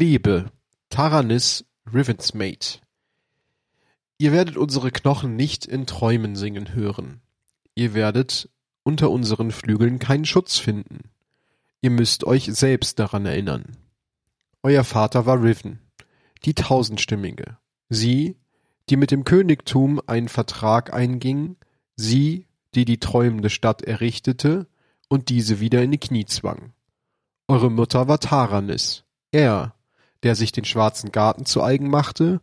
Lebe, Taranis Rivensmate. Ihr werdet unsere Knochen nicht in Träumen singen hören. Ihr werdet unter unseren Flügeln keinen Schutz finden. Ihr müsst euch selbst daran erinnern. Euer Vater war Riven, die Tausendstimmige. Sie, die mit dem Königtum einen Vertrag einging, sie, die die träumende Stadt errichtete und diese wieder in die Knie zwang. Eure Mutter war Taranis, er, der sich den schwarzen Garten zu eigen machte,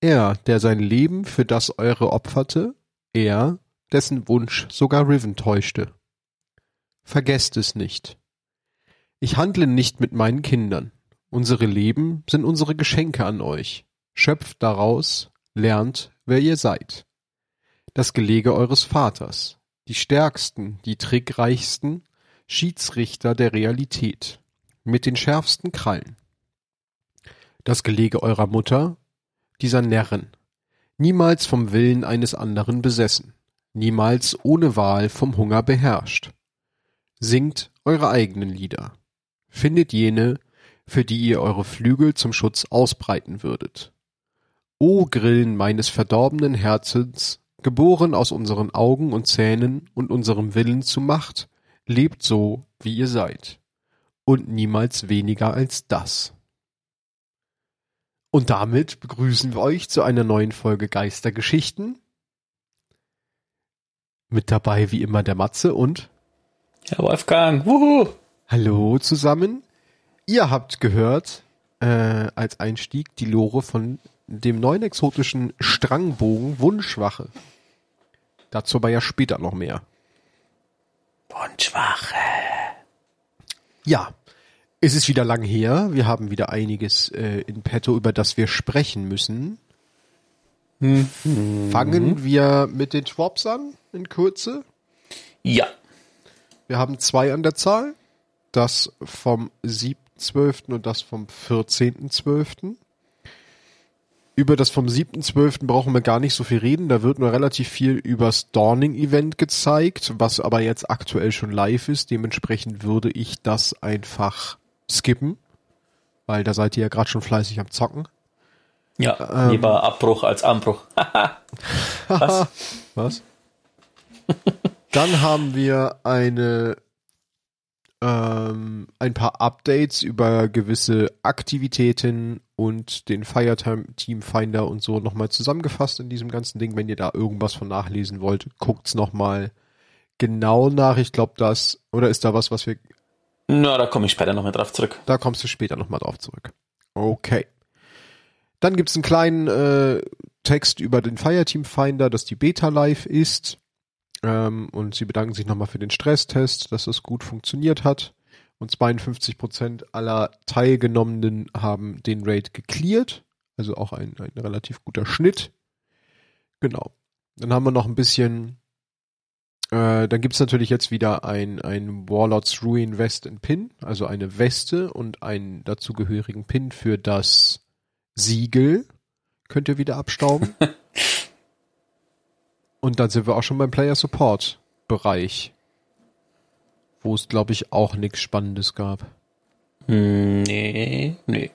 er, der sein Leben für das eure opferte, er, dessen Wunsch sogar Riven täuschte. Vergesst es nicht. Ich handle nicht mit meinen Kindern. Unsere Leben sind unsere Geschenke an euch. Schöpft daraus, lernt, wer ihr seid. Das Gelege eures Vaters, die stärksten, die trickreichsten, Schiedsrichter der Realität, mit den schärfsten Krallen. Das Gelege eurer Mutter, dieser Närrin, niemals vom Willen eines anderen besessen, niemals ohne Wahl vom Hunger beherrscht. Singt eure eigenen Lieder, findet jene, für die ihr eure Flügel zum Schutz ausbreiten würdet. O Grillen meines verdorbenen Herzens, geboren aus unseren Augen und Zähnen und unserem Willen zu Macht, lebt so, wie ihr seid, und niemals weniger als das. Und damit begrüßen wir euch zu einer neuen Folge Geistergeschichten. Mit dabei wie immer der Matze und Herr Wolfgang. Wuhu. Hallo zusammen. Ihr habt gehört äh, als Einstieg die Lore von dem neuen exotischen Strangbogen Wunschwache. Dazu aber ja später noch mehr. Wunschwache. Ja, es ist wieder lang her. Wir haben wieder einiges äh, in petto, über das wir sprechen müssen. Mhm. Fangen wir mit den Schwabs an, in Kürze. Ja. Wir haben zwei an der Zahl. Das vom 7.12. und das vom 14.12. Über das vom 7.12. brauchen wir gar nicht so viel reden. Da wird nur relativ viel übers Dawning-Event gezeigt, was aber jetzt aktuell schon live ist. Dementsprechend würde ich das einfach skippen, weil da seid ihr ja gerade schon fleißig am Zocken. Ja, ähm, lieber Abbruch als Anbruch. Was? Was? Dann haben wir eine ähm, ein paar Updates über gewisse Aktivitäten und den Firetime Team Finder und so nochmal zusammengefasst in diesem ganzen Ding. Wenn ihr da irgendwas von nachlesen wollt, guckt's nochmal genau nach. Ich glaube, das, oder ist da was, was wir. Na, da komme ich später nochmal drauf zurück. Da kommst du später nochmal drauf zurück. Okay. Dann gibt's einen kleinen äh, Text über den Fireteam Finder, dass die Beta live ist. Ähm, und sie bedanken sich nochmal für den Stresstest, dass das gut funktioniert hat. Und 52 Prozent aller Teilgenommenen haben den Raid gecleared. Also auch ein, ein relativ guter Schnitt. Genau. Dann haben wir noch ein bisschen, äh, dann gibt's natürlich jetzt wieder ein, ein Warlords Ruin Vest in Pin, also eine Weste und einen dazugehörigen Pin für das Siegel. Könnt ihr wieder abstauben. Und dann sind wir auch schon beim Player Support Bereich, wo es glaube ich auch nichts Spannendes gab. Nee, nee.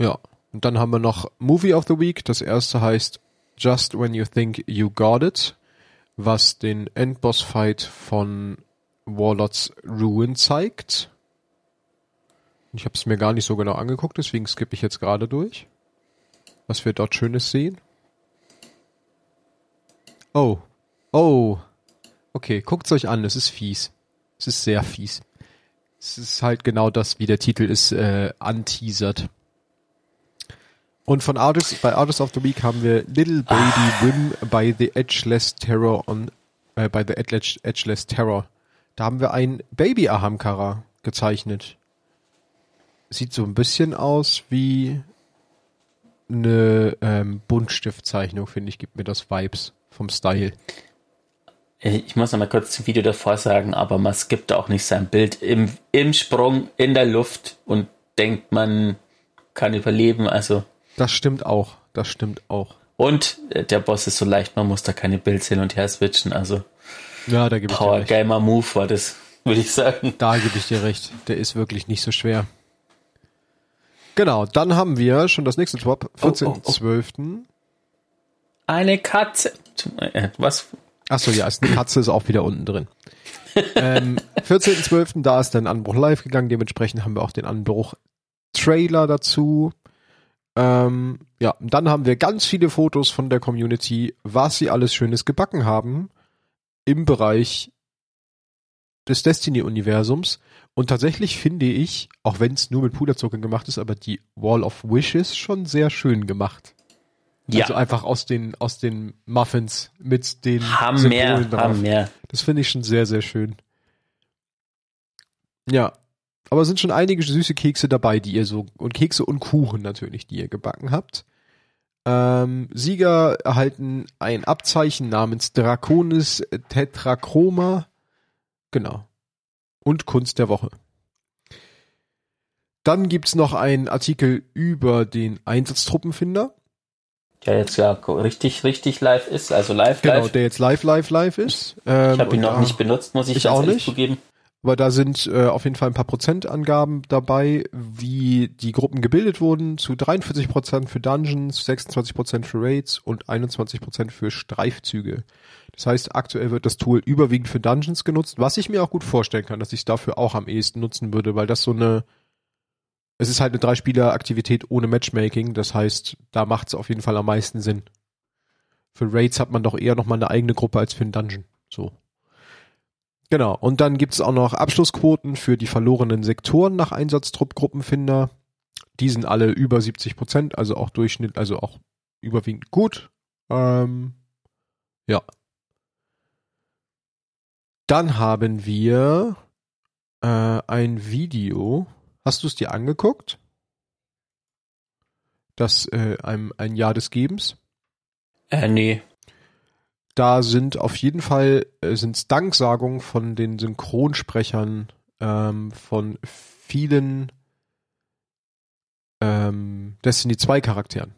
Ja, und dann haben wir noch Movie of the Week. Das erste heißt Just When You Think You Got It, was den Endboss Fight von Warlords Ruin zeigt. Ich habe es mir gar nicht so genau angeguckt, deswegen skippe ich jetzt gerade durch, was wir dort Schönes sehen. Oh. Oh. Okay, guckt's euch an, es ist fies. Es ist sehr fies. Es ist halt genau das, wie der Titel ist, äh, anteasert. Und von Artists, bei Artists of the Week haben wir Little Baby ah. Wim by the Edgeless Terror on, äh, by the Edge, Edgeless Terror. Da haben wir ein Baby Ahamkara gezeichnet. Sieht so ein bisschen aus wie eine ähm, Buntstiftzeichnung, finde ich, gibt mir das Vibes vom Style. Ich muss noch mal kurz zum Video davor sagen, aber man skippt auch nicht sein Bild im, im Sprung in der Luft und denkt, man kann überleben. Also das stimmt auch. Das stimmt auch. Und äh, der Boss ist so leicht, man muss da keine Builds hin und her switchen. Also ja, da gebe Power ich dir recht. Gamer Move war das, würde ich sagen. Da gebe ich dir recht. Der ist wirklich nicht so schwer. Genau, dann haben wir schon das nächste Top, Oh, oh, oh. 14.12. Eine Katze. Äh, Was? Achso, ja, ist eine Katze ist auch wieder unten drin. ähm, 14.12. da ist dann Anbruch live gegangen, dementsprechend haben wir auch den Anbruch Trailer dazu. Ähm, ja, dann haben wir ganz viele Fotos von der Community, was sie alles Schönes gebacken haben im Bereich des Destiny-Universums. Und tatsächlich finde ich, auch wenn es nur mit Puderzucker gemacht ist, aber die Wall of Wishes schon sehr schön gemacht. Ja, Also einfach aus den, aus den Muffins mit den Hammer, Symbolen drauf. Hammer. Das finde ich schon sehr, sehr schön. Ja. Aber es sind schon einige süße Kekse dabei, die ihr so, und Kekse und Kuchen natürlich, die ihr gebacken habt. Ähm, Sieger erhalten ein Abzeichen namens Draconis Tetrachroma. Genau. Und Kunst der Woche. Dann gibt's noch einen Artikel über den Einsatztruppenfinder. Der jetzt ja richtig, richtig live ist, also live, Genau, live. der jetzt live, live, live ist. Ähm, Ich habe ihn noch da- nicht benutzt, muss ich, Ich ganz auch nicht. zugeben. Aber da sind äh, auf jeden Fall ein paar Prozentangaben dabei, wie die Gruppen gebildet wurden. Zu 43 Prozent für Dungeons, 26 Prozent für Raids und 21 Prozent für Streifzüge. Das heißt, aktuell wird das Tool überwiegend für Dungeons genutzt, was ich mir auch gut vorstellen kann, dass ich es dafür auch am ehesten nutzen würde, weil das so eine, es ist halt eine Drei-Spieler-Aktivität ohne Matchmaking. Das heißt, da macht es auf jeden Fall am meisten Sinn. Für Raids hat man doch eher nochmal eine eigene Gruppe als für einen Dungeon. So. Genau. Und dann gibt's auch noch Abschlussquoten für die verlorenen Sektoren nach Einsatztruppgruppenfinder. Die sind alle über 70 Prozent, also auch Durchschnitt, also auch überwiegend gut. Ähm, ja. Dann haben wir äh, ein Video. Hast du es dir angeguckt? Das äh, ein, ein Jahr des Gebens. Äh, nee. Da sind auf jeden Fall äh, Danksagungen von den Synchronsprechern ähm, von vielen ähm, Destiny 2 Charakteren.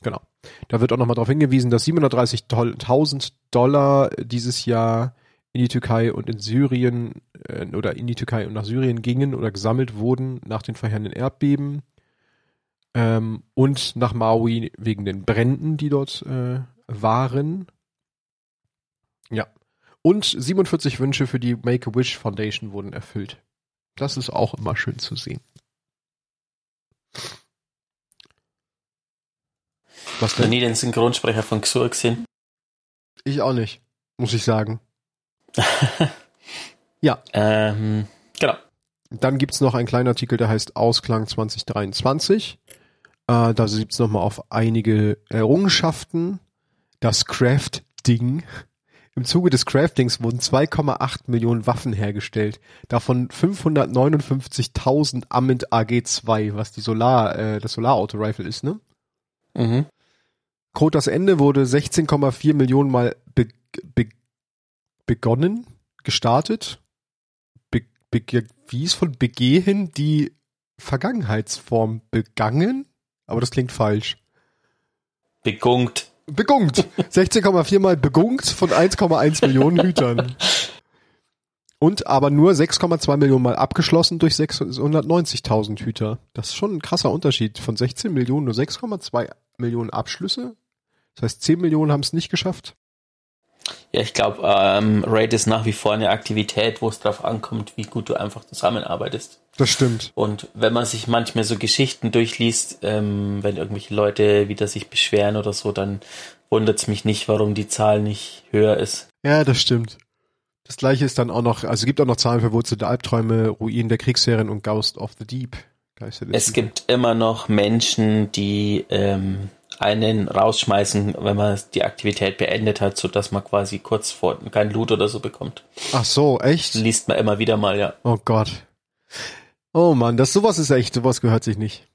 Genau. Da wird auch nochmal darauf hingewiesen, dass 730.000 Dollar dieses Jahr in die Türkei und in Syrien äh, oder in die Türkei und nach Syrien gingen oder gesammelt wurden nach den verheerenden Erdbeben ähm, und nach Maui wegen den Bränden, die dort äh, waren. Ja. Und 47 Wünsche für die Make-A-Wish Foundation wurden erfüllt. Das ist auch immer schön zu sehen. Was denn? nie den Synchronsprecher von Xur gesehen. Ich auch nicht, muss ich sagen. Ähm, genau. Dann gibt's noch einen kleinen Artikel, der heißt Ausklang 2023. Äh, da gibt's noch mal auf einige Errungenschaften. Das Craft-Ding. Im Zuge des Craftings wurden 2,8 Millionen Waffen hergestellt. Davon 559.000 Amint AG2, was die Solar, äh, das Solar-Auto-Rifle ist, ne? Mhm. Das Ende wurde 16,4 Millionen Mal be be begonnen, gestartet. Be be wie ist von begehen die Vergangenheitsform begangen? Aber das klingt falsch. Begungt. Begungt. 16,4 Mal begungt von 1,1 Millionen Hütern. Und aber nur 6,2 Millionen Mal abgeschlossen durch 690.000 Hüter. Das ist schon ein krasser Unterschied. Von 16 Millionen nur 6,2 Millionen Abschlüsse. Das heißt, 10 Millionen haben es nicht geschafft. Ja, ich glaube, ähm, Raid ist nach wie vor eine Aktivität, wo es drauf ankommt, wie gut du einfach zusammenarbeitest. Das stimmt. Und wenn man sich manchmal so Geschichten durchliest, ähm, wenn irgendwelche Leute wieder sich beschweren oder so, dann wundert es mich nicht, warum die Zahl nicht höher ist. Ja, das stimmt. Das gleiche ist dann auch noch, also es gibt auch noch Zahlen verwurzelte Albträume, Ruinen der Kriegsserien und Ghost of the Deep. Es gibt immer noch Menschen, die ähm, einen rausschmeißen, wenn man die Aktivität beendet hat, so dass man quasi kurz vor kein Loot oder so bekommt. Ach so, echt? Liest man immer wieder mal, ja. Oh Gott. Oh Mann, das sowas ist echt, sowas gehört sich nicht.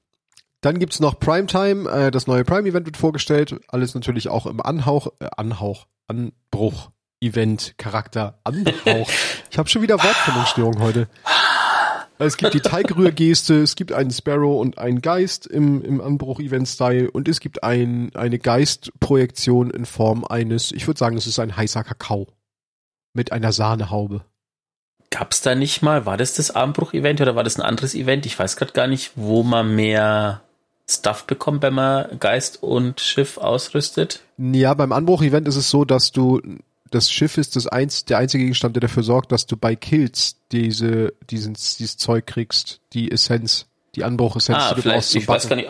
Dann gibt's noch Primetime, äh, das neue Prime-Event wird vorgestellt. Alles natürlich auch im Anhauch, äh, Anhauch, Anbruch, Event, Charakter, Anhauch. ich habe schon wieder Wortfindungsstörung heute. Es gibt die Teigrührgeste, es gibt einen Sparrow und einen Geist im, im Anbruch-Event-Style und es gibt ein, eine Geistprojektion in Form eines, ich würde sagen, es ist ein heißer Kakao. Mit einer Sahnehaube. gab's da nicht mal, war das das Armbruch-Event oder war das ein anderes Event? Ich weiß gerade gar nicht, wo man mehr Stuff bekommt, wenn man Geist und Schiff ausrüstet. Ja, beim Anbruch-Event ist es so, dass du das Schiff ist das einz, der einzige Gegenstand, der dafür sorgt, dass du bei Kills diese, diesen, dieses Zeug kriegst, die Essenz, die Anbruch-Essenz, Ah, die du vielleicht, brauchst ich weiß gar nicht,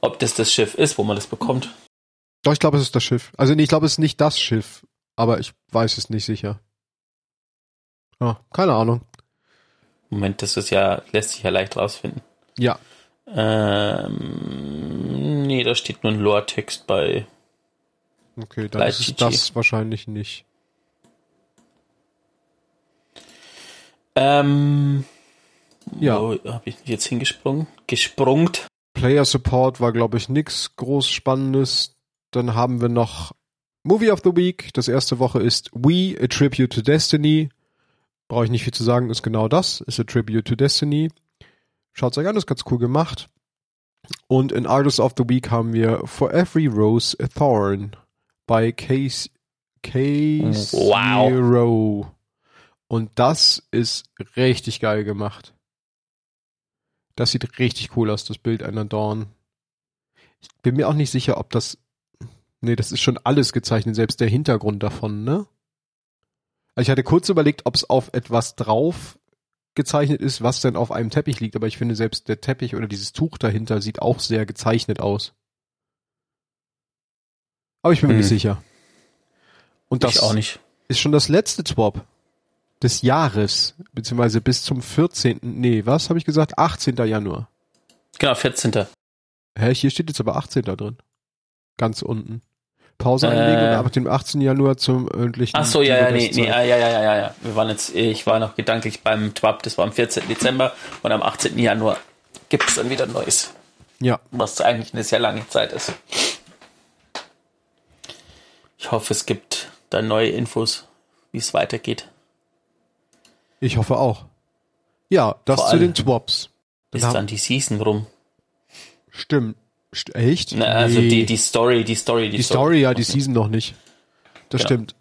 ob das das Schiff ist, wo man das bekommt. Doch, ich glaube, es ist das Schiff. Also nee, ich glaube, es ist nicht das Schiff, aber ich weiß es nicht sicher. Ah, keine Ahnung. Moment, das ist ja, lässt sich ja leicht rausfinden. Ja, Ähm, nee, da steht nur ein Lore-Text bei. okay, dann Light ist GG. das wahrscheinlich nicht. Ähm, Ja. Wo habe ich jetzt hingesprungen? Gesprungt. Player Support war, glaube ich, nix groß Spannendes. Dann haben wir noch Movie of the Week. Das erste Woche ist We, A Tribute to Destiny. Brauche ich nicht viel zu sagen, ist genau das. Ist A Tribute to Destiny. Schaut's euch an, ist ganz cool gemacht. Und in Artist of the Week haben wir For Every Rose a Thorn bei Case Case Wow. Zero. Und das ist richtig geil gemacht. Das sieht richtig cool aus, das Bild einer Dorn. Ich bin mir auch nicht sicher, ob das. Nee, das ist schon alles gezeichnet, selbst der Hintergrund davon, ne? Also ich hatte kurz überlegt, ob es auf etwas drauf gezeichnet ist, was denn auf einem Teppich liegt, aber ich finde selbst der Teppich oder dieses Tuch dahinter sieht auch sehr gezeichnet aus. Aber ich bin mir Hm. nicht sicher. Und das ich auch nicht. ist schon das letzte Swap des Jahres, beziehungsweise bis zum 14. Nee, was habe ich gesagt? 18. Januar. Genau, 14. Hä, hier steht jetzt aber 18. drin. Ganz unten. Pause Äh. einlegen und ab dem 18. Januar zum öffentlichen. Ach so, ja, ja, nee, nee, ah, ja, ja, ja, ja, ja. Wir waren jetzt, ich war noch gedanklich beim TWAP, das war am 14. Dezember und am 18. Januar gibt es dann wieder Neues, Ja, was eigentlich eine sehr lange Zeit ist. Ich hoffe, es gibt da neue Infos, wie es weitergeht. Ich hoffe auch. Ja, das Vor zu den Swaps. Ist haben- dann die Season rum. Stimmt. St echt? Na, also Nee. die, die Story, die Story, die, Die Story, ja, die Season noch nicht. Das Genau. stimmt.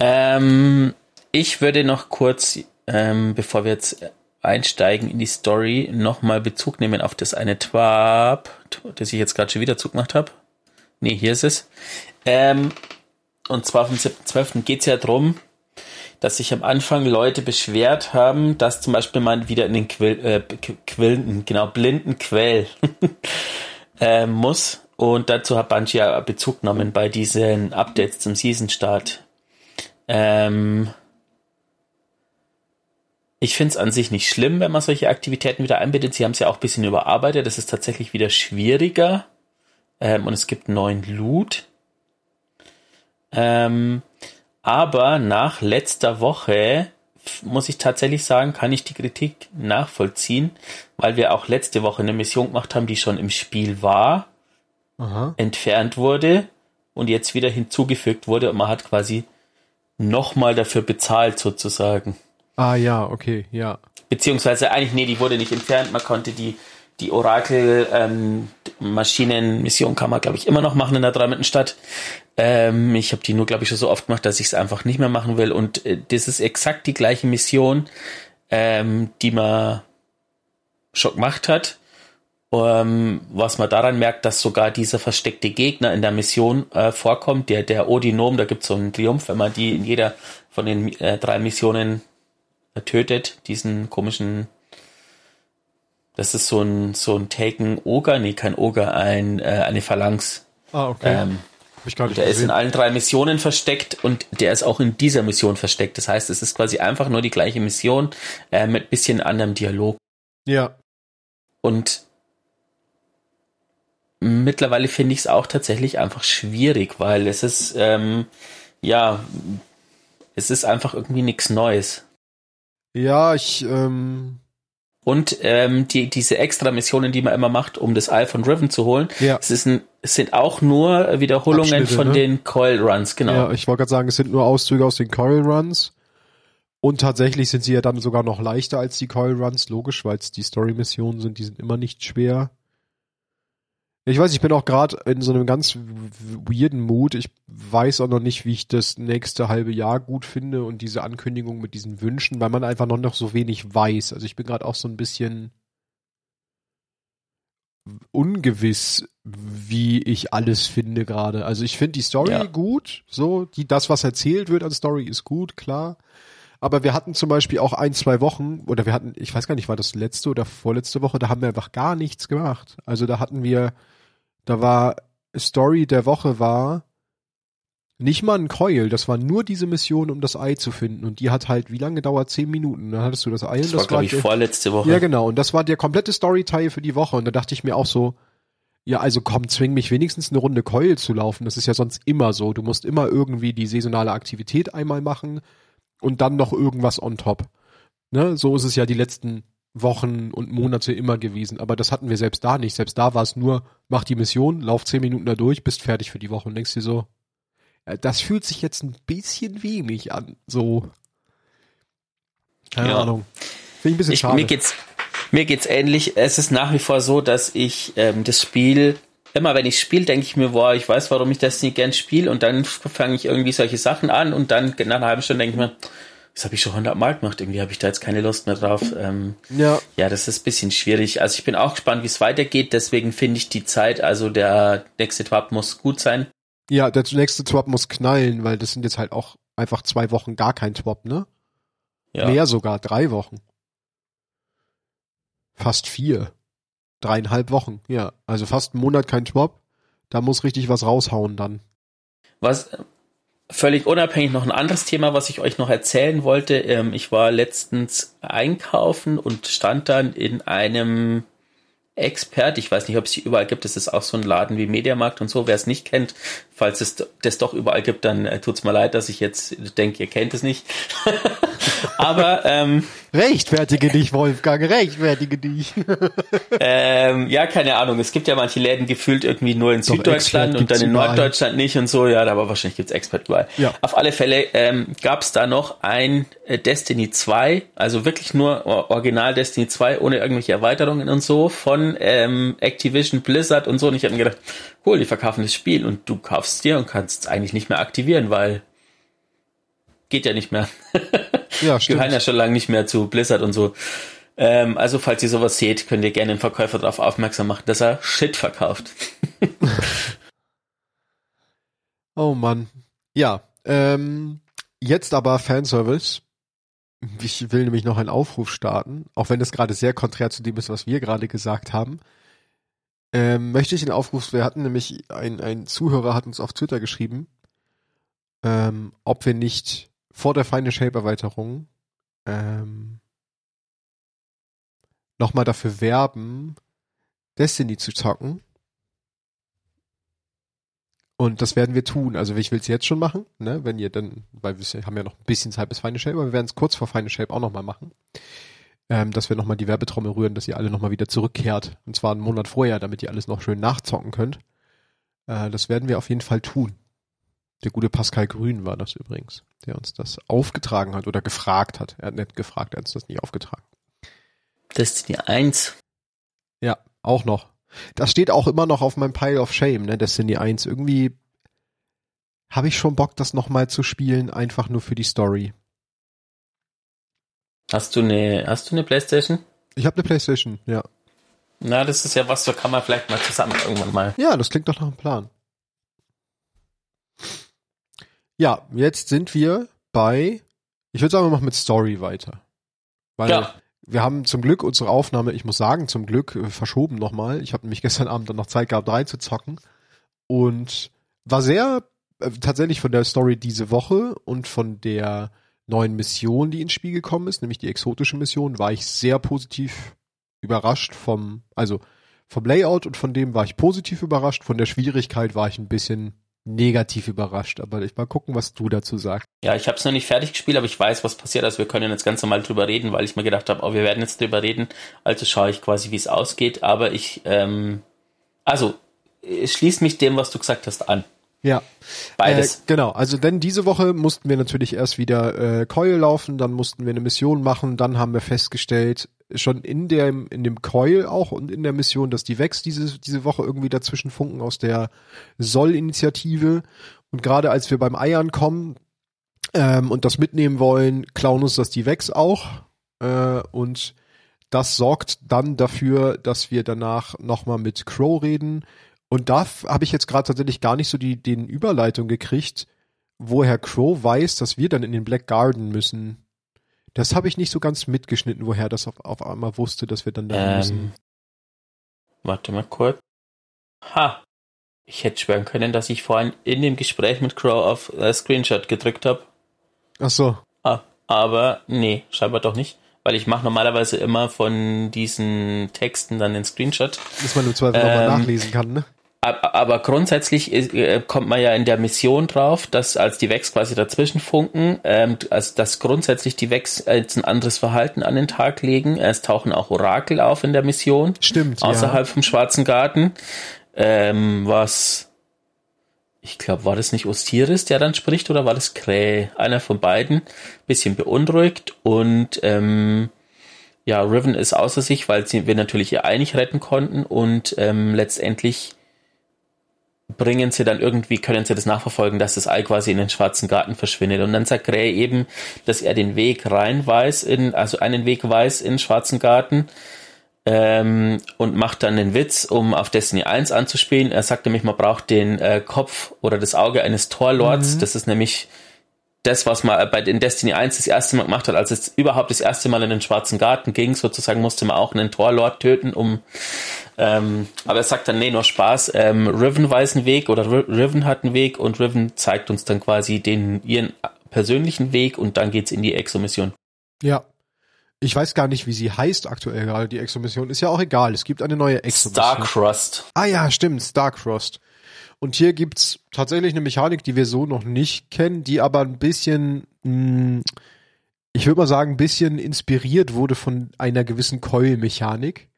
Ähm, ich würde noch kurz, ähm, bevor wir jetzt einsteigen in die Story, nochmal Bezug nehmen auf das eine Twab, das ich jetzt gerade schon wieder zugemacht habe. Nee, hier ist es. Ähm, und zwar vom 7.12. geht es ja drum, dass sich am Anfang Leute beschwert haben, dass zum Beispiel man wieder in den Quill, äh, Qu- Quillen, genau, blinden Quell äh, muss. Und dazu hat Bungie ja Bezug genommen bei diesen Updates zum Season-Start. Ähm, ich finde es an sich nicht schlimm, wenn man solche Aktivitäten wieder einbindet. Sie haben es ja auch ein bisschen überarbeitet. Das ist tatsächlich wieder schwieriger. Ähm, und es gibt neuen Loot. Ähm, aber nach letzter Woche muss ich tatsächlich sagen, kann ich die Kritik nachvollziehen, weil wir auch letzte Woche eine Mission gemacht haben, die schon im Spiel war Aha. entfernt wurde und jetzt wieder hinzugefügt wurde und man hat quasi nochmal dafür bezahlt sozusagen. Ah ja, okay, ja. Beziehungsweise eigentlich, nee, die wurde nicht entfernt, man konnte die, die Orakel ähm, kann man, glaube ich, immer noch machen in der Dreimittenstadt. Ähm, ich habe die nur, glaube ich, schon so oft gemacht, dass ich es einfach nicht mehr machen will. Und äh, das ist exakt die gleiche Mission, ähm, die man schon gemacht hat. Ähm, was man daran merkt, dass sogar dieser versteckte Gegner in der Mission äh, vorkommt, der, der Odinom, da gibt es so einen Triumph, wenn man die in jeder von den äh, drei Missionen äh, tötet, diesen komischen, das ist so ein, so ein Taken Oger, nee, kein Oger, ein, äh, eine Phalanx. Ah, okay. Ähm, Hab ich der ist in gesehen. allen drei Missionen versteckt und der ist auch in dieser Mission versteckt. Das heißt, es ist quasi einfach nur die gleiche Mission äh, mit bisschen anderem Dialog. Ja. Und mittlerweile finde ich es auch tatsächlich einfach schwierig, weil es ist, ähm, ja, es ist einfach irgendwie nichts Neues. Ja, ich, ähm, Und ähm, die, diese extra Missionen, die man immer macht, um das Eye von Riven zu holen, ja. es, ist ein, es sind auch nur Wiederholungen Abschnitte, von ne? den Coil Runs, genau. Ja, ich wollte gerade sagen, es sind nur Auszüge aus den Coil Runs. Und tatsächlich sind sie ja dann sogar noch leichter als die Coil Runs, logisch, weil es die Story-Missionen sind, die sind immer nicht schwer. Ich weiß, ich bin auch gerade in so einem ganz weirden Mood. Ich weiß auch noch nicht, wie ich das nächste halbe Jahr gut finde und diese Ankündigung mit diesen Wünschen, weil man einfach noch, noch so wenig weiß. Also ich bin gerade auch so ein bisschen ungewiss, wie ich alles finde gerade. Also ich finde die Story Ja. gut, so die das was erzählt wird an Story ist gut, klar. Aber wir hatten zum Beispiel auch ein, zwei Wochen, oder wir hatten, ich weiß gar nicht, war das letzte oder vorletzte Woche, da haben wir einfach gar nichts gemacht. Also da hatten wir, da war Story der Woche war nicht mal ein Coil, das war nur diese Mission, um das Ei zu finden. Und die hat halt, wie lange gedauert? Zehn Minuten. Dann hattest du das Ei und Das das war, glaube ich, der- vorletzte Woche. ja, genau. Und das war der komplette Storyteil für die Woche. Und da dachte ich mir auch so, ja, also komm, zwing mich wenigstens eine Runde Coil zu laufen. Das ist ja sonst immer so. Du musst immer irgendwie die saisonale Aktivität einmal machen und dann noch irgendwas on top. Ne? So ist es ja die letzten Wochen und Monate immer gewesen. Aber das hatten wir selbst da nicht. Selbst da war es nur, mach die Mission, lauf zehn Minuten da durch, bist fertig für die Woche und denkst dir so, das fühlt sich jetzt ein bisschen wenig an. So. Keine Ja. Ahnung. Finde ich ein bisschen Ich, schade. mir geht's mir geht's ähnlich. Es ist nach wie vor so, dass ich ähm, das Spiel immer wenn ich spiele, denke ich mir, boah, ich weiß, warum ich das nicht gern spiele und dann fange ich irgendwie solche Sachen an und dann nach einer halben Stunde denke ich mir, das habe ich schon hundertmal gemacht, irgendwie habe ich da jetzt keine Lust mehr drauf. Ähm, ja. ja, das ist ein bisschen schwierig. Also ich bin auch gespannt, wie es weitergeht, deswegen finde ich die Zeit, also der nächste Twab muss gut sein. Ja, der nächste Twop muss knallen, weil das sind jetzt halt auch einfach zwei Wochen gar kein Twop, ne? Ja. Mehr sogar, drei Wochen. Fast vier. Dreieinhalb Wochen, ja. Also fast einen Monat kein Twop. Da muss richtig was raushauen dann. Was völlig unabhängig noch ein anderes Thema, was ich euch noch erzählen wollte. Ähm, ich war letztens einkaufen und stand dann in einem Expert, ich weiß nicht, ob es die überall gibt, das ist auch so ein Laden wie Mediamarkt und so, wer es nicht kennt, falls es das doch überall gibt, dann äh, tut's mir leid, dass ich jetzt denke, ihr kennt es nicht. Aber ähm, Rechtfertige dich, Wolfgang, rechtfertige dich. Ähm, ja, keine Ahnung. Es gibt ja manche Läden gefühlt irgendwie nur in Doch, Süddeutschland und dann in überall. Norddeutschland nicht und so. Ja, aber wahrscheinlich gibt's Expert überall. Ja. Auf alle Fälle ähm, gab es da noch ein äh, Destiny 2, also wirklich nur Or- Original Destiny 2 ohne irgendwelche Erweiterungen und so von ähm, Activision, Blizzard und so. Und ich habe mir gedacht, cool, die verkaufen das Spiel und du kaufst es dir und kannst es eigentlich nicht mehr aktivieren, weil geht ja nicht mehr. Ja, Wir gehören ja stimmt. schon lange nicht mehr zu Blizzard und so. Ähm, also falls ihr sowas seht, könnt ihr gerne den Verkäufer darauf aufmerksam machen, dass er Shit verkauft. Oh Mann. Ja, ähm, jetzt aber Fanservice. Ich will nämlich noch einen Aufruf starten, auch wenn das gerade sehr konträr zu dem ist, was wir gerade gesagt haben. Ähm, möchte ich den Aufruf, wir hatten nämlich, ein, ein Zuhörer hat uns auf Twitter geschrieben, ähm, ob wir nicht vor der Final Shape Erweiterung ähm, nochmal dafür werben, Destiny zu zocken. Und das werden wir tun. Also ich will es jetzt schon machen, ne? Wenn ihr dann, weil wir haben ja noch ein bisschen Zeit bis Final Shape, aber wir werden es kurz vor Final Shape auch nochmal machen. Ähm, dass wir nochmal die Werbetrommel rühren, dass ihr alle nochmal wieder zurückkehrt. Und zwar einen Monat vorher, damit ihr alles noch schön nachzocken könnt. Äh, das werden wir auf jeden Fall tun. Der gute Pascal Grün war das übrigens, der uns das aufgetragen hat oder gefragt hat. Er hat nicht gefragt, er hat uns das nicht aufgetragen. Destiny 1. Ja, auch noch. Das steht auch immer noch auf meinem Pile of Shame, ne, Destiny 1. Irgendwie habe ich schon Bock, das nochmal zu spielen, einfach nur für die Story. Hast du eine, hast du eine Playstation? Ich habe eine Playstation, ja. Na, das ist ja was, so kann man vielleicht mal zusammen irgendwann mal. Ja, das klingt doch nach einem Plan. Ja, jetzt sind wir bei, ich würde sagen, wir machen mit Story weiter. Weil Ja. wir haben zum Glück unsere Aufnahme, ich muss sagen, zum Glück äh, verschoben nochmal. Ich habe nämlich gestern Abend dann noch Zeit gehabt, drei zu zocken. Und war sehr äh, tatsächlich von der Story diese Woche und von der neuen Mission, die ins Spiel gekommen ist, nämlich die exotische Mission, war ich sehr positiv überrascht vom, also vom Layout und von dem war ich positiv überrascht. Von der Schwierigkeit war ich ein bisschen negativ überrascht. Aber ich mal gucken, was du dazu sagst. Ja, ich habe es noch nicht fertig gespielt, aber ich weiß, was passiert. Also wir können jetzt ganz normal drüber reden, weil ich mir gedacht habe, oh, wir werden jetzt drüber reden. Also schaue ich quasi, wie es ausgeht. Aber ich, ähm, also es schließt mich dem, was du gesagt hast, an. Ja. Beides. Äh, genau, also denn diese Woche mussten wir natürlich erst wieder äh, Coil laufen, dann mussten wir eine Mission machen, dann haben wir festgestellt, schon in der, in dem Coil auch und in der Mission, dass die Vex diese, diese Woche irgendwie dazwischen funken aus der Soll-Initiative. Und gerade als wir beim Ei ankommen ähm, und das mitnehmen wollen, klauen uns das die Vex auch. Äh, und das sorgt dann dafür, dass wir danach nochmal mit Crow reden. Und da habe ich jetzt gerade tatsächlich gar nicht so die den Überleitung gekriegt, woher Crow weiß, dass wir dann in den Black Garden müssen. Das habe ich nicht so ganz mitgeschnitten, woher das auf, auf einmal wusste, dass wir dann da Ähm, müssen. Warte mal kurz. Ha. Ich hätte schwören können, dass ich vorhin in dem Gespräch mit Crow auf äh, Screenshot gedrückt habe. Ach so. Ah, aber nee, scheinbar doch nicht. Weil ich mache normalerweise immer von diesen Texten dann den Screenshot. Dass man im Zweifel nochmal Ähm, nachlesen kann, ne? Aber, grundsätzlich äh, kommt man ja in der Mission drauf, dass als die Vex quasi dazwischen funken, ähm, also dass grundsätzlich die Vex jetzt ein anderes Verhalten an den Tag legen. Es tauchen auch Orakel auf in der Mission. Stimmt, außerhalb ja. vom Schwarzen Garten. Ähm, was, ich glaube, war das nicht Osiris, der dann spricht, oder war das Krähe? Einer von beiden. Bisschen beunruhigt und ähm, ja, Riven ist außer sich, weil sie, wir natürlich ihr Ei nicht retten konnten und ähm, letztendlich bringen sie dann irgendwie, können sie das nachverfolgen, dass das Ei quasi in den schwarzen Garten verschwindet. Und dann sagt Gray eben, dass er den Weg rein weiß, in, also einen Weg weiß in den schwarzen Garten ähm, und macht dann den Witz, um auf Destiny 1 anzuspielen. Er sagt nämlich, man braucht den äh, Kopf oder das Auge eines Torlords. Das ist nämlich das, was man bei den Destiny 1 das erste Mal gemacht hat, als es überhaupt das erste Mal in den Schwarzen Garten ging, sozusagen musste man auch einen Torlord töten, um ähm, aber er sagt dann, nee, nur Spaß. Ähm, Riven weiß einen Weg oder Ri- Riven hat einen Weg und Riven zeigt uns dann quasi den ihren persönlichen Weg und dann geht's in die Exo-Mission. Ja. Ich weiß gar nicht, wie sie heißt aktuell gerade, die Exo-Mission. Ist ja auch egal. Es gibt eine neue Exo-Mission. Starcrossed. Ah ja, stimmt, Starcrossed. Und hier gibt's tatsächlich eine Mechanik, die wir so noch nicht kennen, die aber ein bisschen, mh, ich würde mal sagen, ein bisschen inspiriert wurde von einer gewissen Coil-Mechanik.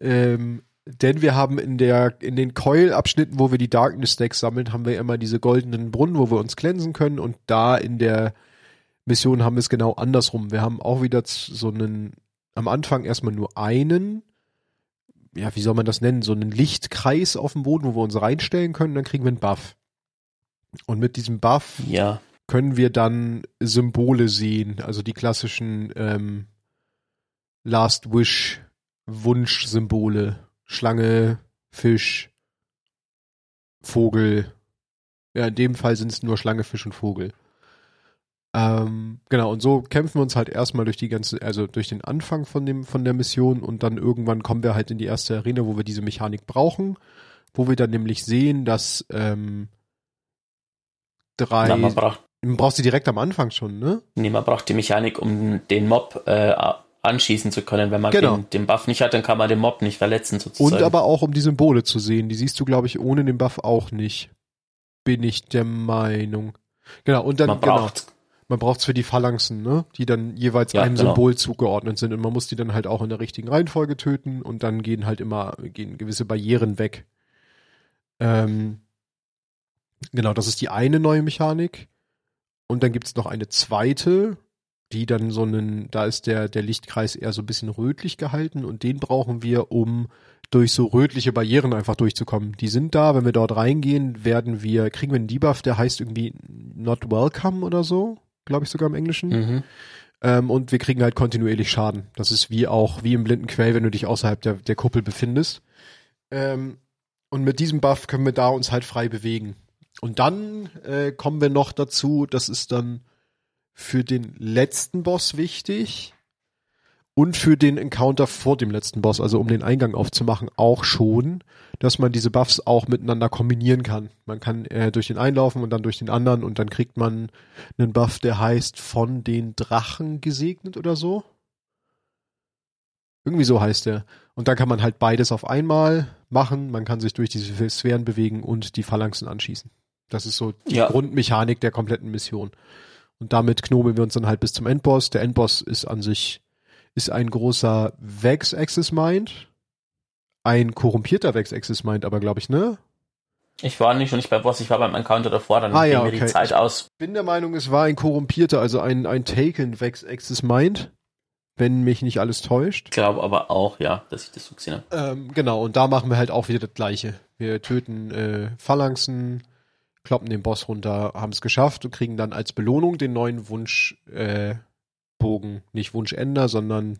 Ähm, denn wir haben in der, in den Coil-Abschnitten, wo wir die Darkness-Stacks sammeln, haben wir immer diese goldenen Brunnen, wo wir uns cleansen können und da in der Mission haben wir es genau andersrum. Wir haben auch wieder so einen, am Anfang erstmal nur einen, ja, wie soll man das nennen, so einen Lichtkreis auf dem Boden, wo wir uns reinstellen können, dann kriegen wir einen Buff. Und mit diesem Buff Ja. können wir dann Symbole sehen, also die klassischen ähm, Last Wish Wunschsymbole, Schlange, Fisch, Vogel. Ja, in dem Fall sind es nur Schlange, Fisch und Vogel. Ähm, genau, und so kämpfen wir uns halt erstmal durch die ganze, also durch den Anfang von dem, von der Mission und dann irgendwann kommen wir halt in die erste Arena, wo wir diese Mechanik brauchen, wo wir dann nämlich sehen, dass ähm, drei, Na, man braucht, man braucht sie direkt am Anfang schon, ne? nee, man braucht die Mechanik, um den Mob äh, anschießen zu können. Wenn man Genau. den, den Buff nicht hat, dann kann man den Mob nicht verletzen sozusagen. Und aber auch um die Symbole zu sehen. Die siehst du, glaube ich, ohne den Buff auch nicht. Bin ich der Meinung. Genau, und dann, man genau, braucht man braucht's für die Phalanxen, ne? Die dann jeweils Ja, einem genau. Symbol zugeordnet sind. Und man muss die dann halt auch in der richtigen Reihenfolge töten und dann gehen halt immer, gehen gewisse Barrieren weg. Ähm, genau, das ist die eine neue Mechanik. Und dann gibt's noch eine zweite, die dann so einen, da ist der, der Lichtkreis eher so ein bisschen rötlich gehalten und den brauchen wir, um durch so rötliche Barrieren einfach durchzukommen. Die sind da, wenn wir dort reingehen, werden wir, kriegen wir einen Debuff, der heißt irgendwie not welcome oder so, glaube ich sogar im Englischen. mhm. Ähm, und wir kriegen halt kontinuierlich Schaden. Das ist wie auch, wie im blinden Quell, wenn du dich außerhalb der, der Kuppel befindest. Ähm, und mit diesem Buff können wir da uns halt frei bewegen. Und dann äh, kommen wir noch dazu, das ist dann für den letzten Boss wichtig und für den Encounter vor dem letzten Boss, also um den Eingang aufzumachen, auch schon, dass man diese Buffs auch miteinander kombinieren kann. Man kann äh, durch den einlaufen und dann durch den anderen und dann kriegt man einen Buff, der heißt von den Drachen gesegnet oder so. Irgendwie so heißt der. Und dann kann man halt beides auf einmal machen. Man kann sich durch diese Sphären bewegen und die Phalanxen anschießen. Das ist so die Ja. Grundmechanik der kompletten Mission. Und damit knobeln wir uns dann halt bis zum Endboss. Der Endboss ist an sich, ist ein großer Vex Axis Mind. Ein korrumpierter Vex Axis Mind, aber glaube ich, ne? Ich war nicht schon nicht bei Boss, ich war beim Encounter davor, dann Ah, ja, ging mir okay. die Zeit aus. bin der Meinung, es war ein korrumpierter, also ein, ein Taken Vex Axis Mind. wenn mich nicht alles täuscht. Ich glaube aber auch, ja, dass ich das so gesehen habe. Ähm, genau, und da machen wir halt auch wieder das Gleiche. Wir töten äh, Phalanxen, kloppen den Boss runter, haben es geschafft und kriegen dann als Belohnung den neuen Wunsch äh, Bogen, nicht Wunschender, sondern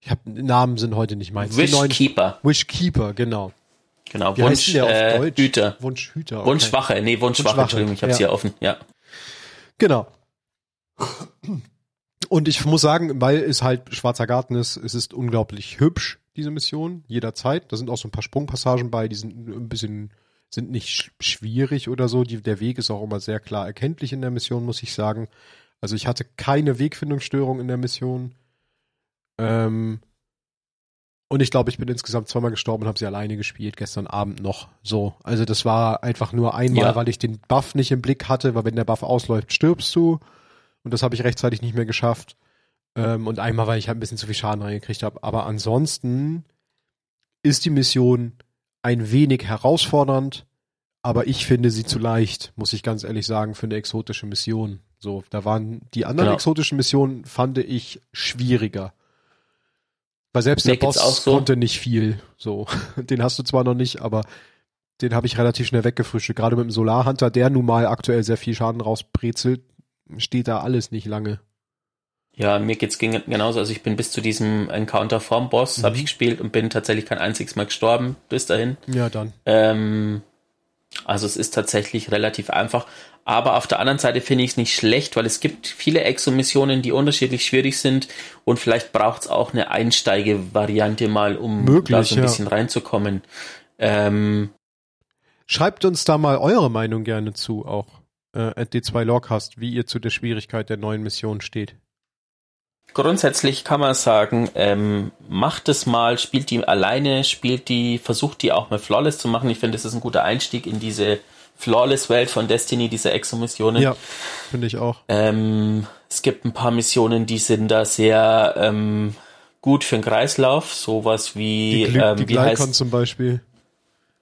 ich habe Namen sind heute nicht meins. Wishkeeper. Wishkeeper, genau. Genau, Wie heißt Wunsch, denn der auf äh? Hüter. Wunschhüter. okay. Wunschwache, nee, Wunschwache, Wunschwache, Entschuldigung, ich habe ja. hier offen, ja. Genau. Und ich muss sagen, weil es halt Schwarzer Garten ist, es ist unglaublich hübsch, diese Mission, jederzeit. Da sind auch so ein paar Sprungpassagen bei, die sind ein bisschen, sind nicht sch- schwierig oder so. Die, der Weg ist auch immer sehr klar erkenntlich in der Mission, muss ich sagen. Also ich hatte keine Wegfindungsstörung in der Mission. Ähm, und ich glaube, ich bin insgesamt zweimal gestorben und habe sie alleine gespielt, gestern Abend noch. So, also das war einfach nur einmal, Ja. weil ich den Buff nicht im Blick hatte, weil wenn der Buff ausläuft, stirbst du. Und das habe ich rechtzeitig nicht mehr geschafft. Ähm, und einmal, weil ich halt ein bisschen zu viel Schaden reingekriegt habe. Aber ansonsten ist die Mission ein wenig herausfordernd, aber ich finde sie zu leicht, muss ich ganz ehrlich sagen, für eine exotische Mission. So, da waren die anderen Genau. exotischen Missionen, fand ich schwieriger. Weil selbst Mir der Boss so. konnte nicht viel. So, den hast du zwar noch nicht, aber den habe ich relativ schnell weggefrühstückt. Gerade mit dem Solarhunter, der nun mal aktuell sehr viel Schaden rausbrezelt, steht da alles nicht lange. Ja, mir geht's gen- genauso. Also ich bin bis zu diesem Encounter vom Boss, Mhm. habe ich gespielt und bin tatsächlich kein einziges Mal gestorben bis dahin. Ja, dann. Ähm, also es ist tatsächlich relativ einfach. Aber auf der anderen Seite finde ich es nicht schlecht, weil es gibt viele Exo-Missionen, die unterschiedlich schwierig sind und vielleicht braucht es auch eine Einsteige-Variante mal, um Möglich, da so ein ja. bisschen reinzukommen. Ähm, Schreibt uns da mal eure Meinung gerne zu, auch äh, at D2 Logcast, wie ihr zu der Schwierigkeit der neuen Mission steht. grundsätzlich kann man sagen, ähm, macht es mal, spielt die alleine, spielt die, versucht die auch mal flawless zu machen. Ich finde, das ist ein guter Einstieg in diese Flawless-Welt von Destiny, diese Exo-Missionen. Ja, finde ich auch. Ähm, es gibt ein paar Missionen, die sind da sehr ähm, gut für den Kreislauf. Sowas wie, Die, Gly ähm, die wie heißt, zum Beispiel.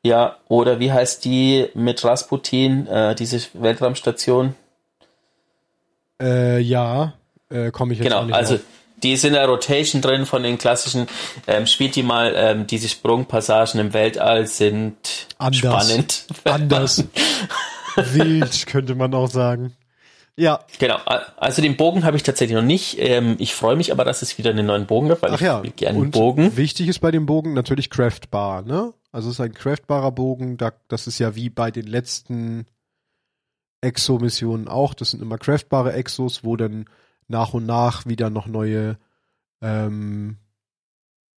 ja, oder wie heißt die mit Rasputin, äh, diese Weltraumstation? Äh, ja, äh, komme ich jetzt auch Genau, nicht also drauf. Die ist in der Rotation drin von den klassischen, ähm, spielt die mal, ähm, diese Sprungpassagen im Weltall sind Anders. spannend. Anders. Wild, könnte man auch sagen. Ja, Genau, also den Bogen habe ich tatsächlich noch nicht. Ähm, ich freue mich aber, dass es wieder einen neuen Bogen gibt, weil ach ja. ich gerne einen Und Bogen. wichtig ist bei dem Bogen natürlich craftbar, ne? Also es ist ein craftbarer Bogen, da, das ist ja wie bei den letzten Exo-Missionen auch. Das sind immer craftbare Exos, wo dann nach und nach wieder noch neue, ähm,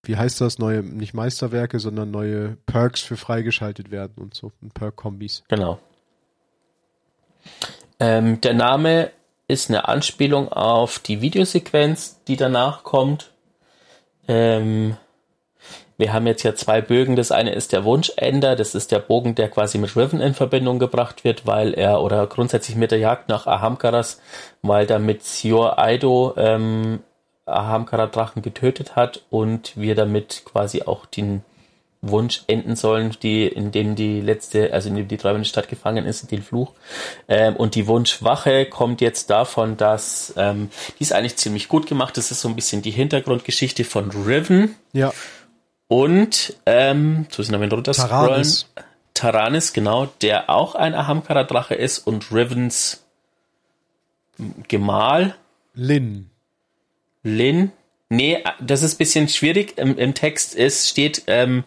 wie heißt das, neue, nicht Meisterwerke, sondern neue Perks für freigeschaltet werden und so, und Perk-Kombis. Genau. Ähm, der Name ist eine Anspielung auf die Videosequenz, die danach kommt. Ähm, wir haben jetzt ja zwei Bögen. Das eine ist der Wunschender. Das ist der Bogen, der quasi mit Riven in Verbindung gebracht wird, weil er oder grundsätzlich mit der Jagd nach Ahamkaras, weil damit Sior Aido ähm, Ahamkara-Drachen getötet hat und wir damit quasi auch den Wunsch enden sollen, die, in dem die letzte, also in dem die treibende Stadt gefangen ist, den Fluch. Ähm, und die Wunschwache kommt jetzt davon, dass ähm, die ist eigentlich ziemlich gut gemacht. Das ist so ein bisschen die Hintergrundgeschichte von Riven Ja, und ähm, so sind wir runter scrollen. Taranis. Taranis, genau, der auch ein Ahamkara-Drache ist und Rivens Gemahl. Lin. Lin. Nee, das ist ein bisschen schwierig. Im, im Text ist, steht, ähm,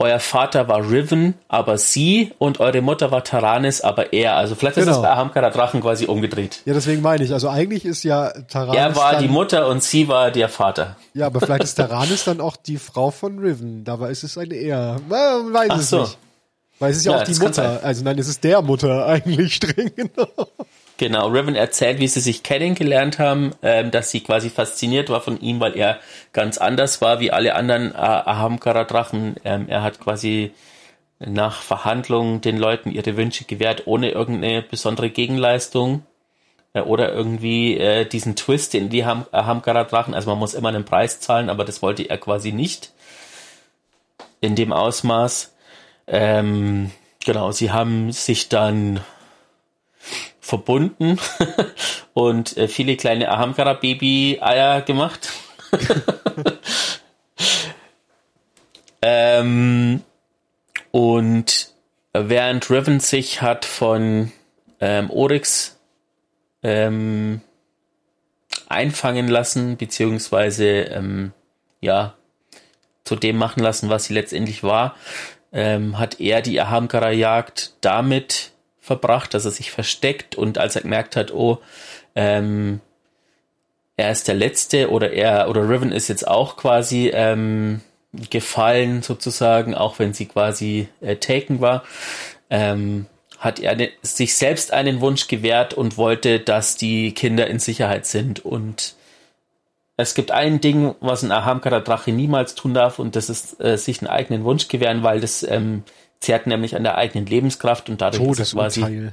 euer Vater war Riven, aber sie und eure Mutter war Taranis, aber er. Also vielleicht ist es Genau. bei Ahamkara Drachen quasi umgedreht. Ja, deswegen meine ich, also eigentlich ist ja Taranis Er war die Mutter und sie war der Vater. Ja, aber vielleicht ist Taranis dann auch die Frau von Riven. Dabei ist es ein Er. Man weiß Ach es so. nicht. Weil es ist ja, Ja, auch die Mutter. Also nein, es ist der Mutter eigentlich streng genommen. Genau, Riven erzählt, wie sie sich kennengelernt haben, ähm, dass sie quasi fasziniert war von ihm, weil er ganz anders war wie alle anderen äh, Ahamkara-Drachen. Ähm, er hat quasi nach Verhandlungen den Leuten ihre Wünsche gewährt, ohne irgendeine besondere Gegenleistung äh, oder irgendwie äh, diesen Twist in die Ham Ahamkara-Drachen. Also man muss immer einen Preis zahlen, aber das wollte er quasi nicht in dem Ausmaß. Ähm, genau, sie haben sich dann verbunden und äh, viele kleine Ahamkara-Baby-Eier gemacht. ähm, und während Riven sich hat von ähm, Oryx ähm, einfangen lassen, beziehungsweise ähm, ja, zu dem machen lassen, was sie letztendlich war, ähm, hat er die Ahamkara-Jagd damit verbracht, dass er sich versteckt und als er gemerkt hat, oh, ähm, er ist der Letzte oder er oder Riven ist jetzt auch quasi ähm, gefallen sozusagen, auch wenn sie quasi äh, taken war, ähm, hat er ne, sich selbst einen Wunsch gewährt und wollte, dass die Kinder in Sicherheit sind. Und es gibt ein Ding, was ein Ahamkara Drache niemals tun darf, und das ist äh, sich einen eigenen Wunsch gewähren, weil das ähm, zehrt nämlich an der eigenen Lebenskraft und dadurch ist er quasi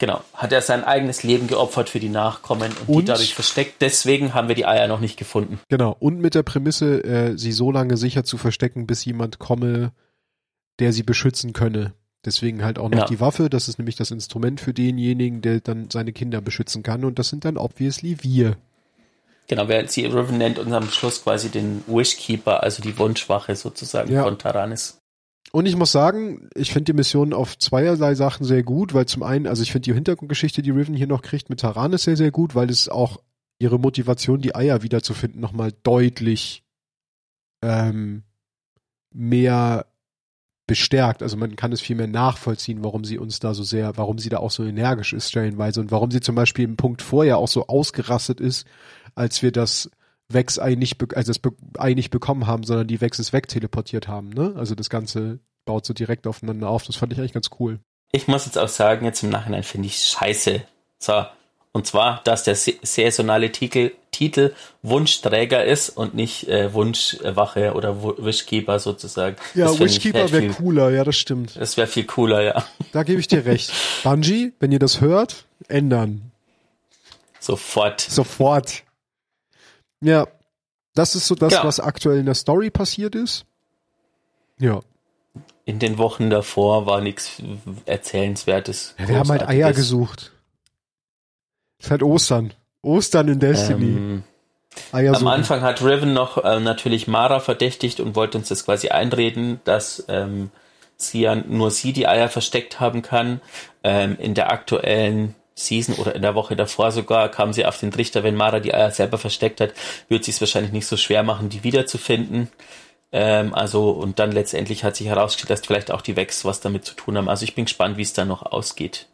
Genau, hat er sein eigenes Leben geopfert für die Nachkommen und, und, die dadurch versteckt. Deswegen haben wir die Eier noch nicht gefunden. Genau, und mit der Prämisse, äh, sie so lange sicher zu verstecken, bis jemand komme, der sie beschützen könne. Deswegen halt auch noch genau. die Waffe, das ist nämlich das Instrument für denjenigen, der dann seine Kinder beschützen kann und das sind dann obviously wir. Genau, wer sie Riven nennt und am Schluss quasi den Wishkeeper, also die Wunschwache sozusagen ja. von Taranis. Und ich muss sagen, ich finde die Mission auf zweierlei Sachen sehr gut, weil zum einen, also ich finde die Hintergrundgeschichte, die Riven hier noch kriegt mit Taranis sehr, sehr gut, weil es auch ihre Motivation, die Eier wiederzufinden, nochmal deutlich ähm, mehr bestärkt. Also man kann es viel mehr nachvollziehen, warum sie uns da so sehr, warum sie da auch so energisch ist stellenweise und warum sie zum Beispiel im Punkt vorher auch so ausgerastet ist, als wir das Wex-Ei nicht, also das Ei nicht bekommen haben, sondern die Wexes wegteleportiert haben, ne? Also das Ganze baut so direkt aufeinander auf. Das fand ich eigentlich ganz cool. Ich muss jetzt auch sagen, jetzt im Nachhinein finde ich scheiße. So. Und zwar, dass der saisonale Titel, Titel Wunschträger ist und nicht äh, Wunschwache oder Wishkeeper sozusagen. Ja, Wishkeeper wäre cooler, ja, das stimmt. Das wäre viel cooler, ja. Da gebe ich dir recht. Bungie, wenn ihr das hört, ändern. Sofort. Sofort. Ja, das ist so das, ja. was aktuell in der Story passiert ist. Ja. In den Wochen davor war nichts Erzählenswertes. Ja, wir haben halt Eier gesucht. ist halt Ostern. Ostern in Destiny. Ähm, Eier am Anfang hat Riven noch äh, natürlich Mara verdächtigt und wollte uns das quasi einreden, dass ähm, sie ja nur sie die Eier versteckt haben kann. Ähm, in der aktuellen Season oder in der Woche davor sogar kam sie auf den Trichter, wenn Mara die Eier selber versteckt hat, wird sie es wahrscheinlich nicht so schwer machen, die wiederzufinden. Ähm, also, und dann letztendlich hat sich herausgestellt, dass vielleicht auch die Vex was damit zu tun haben. Also ich bin gespannt, wie es dann noch ausgeht.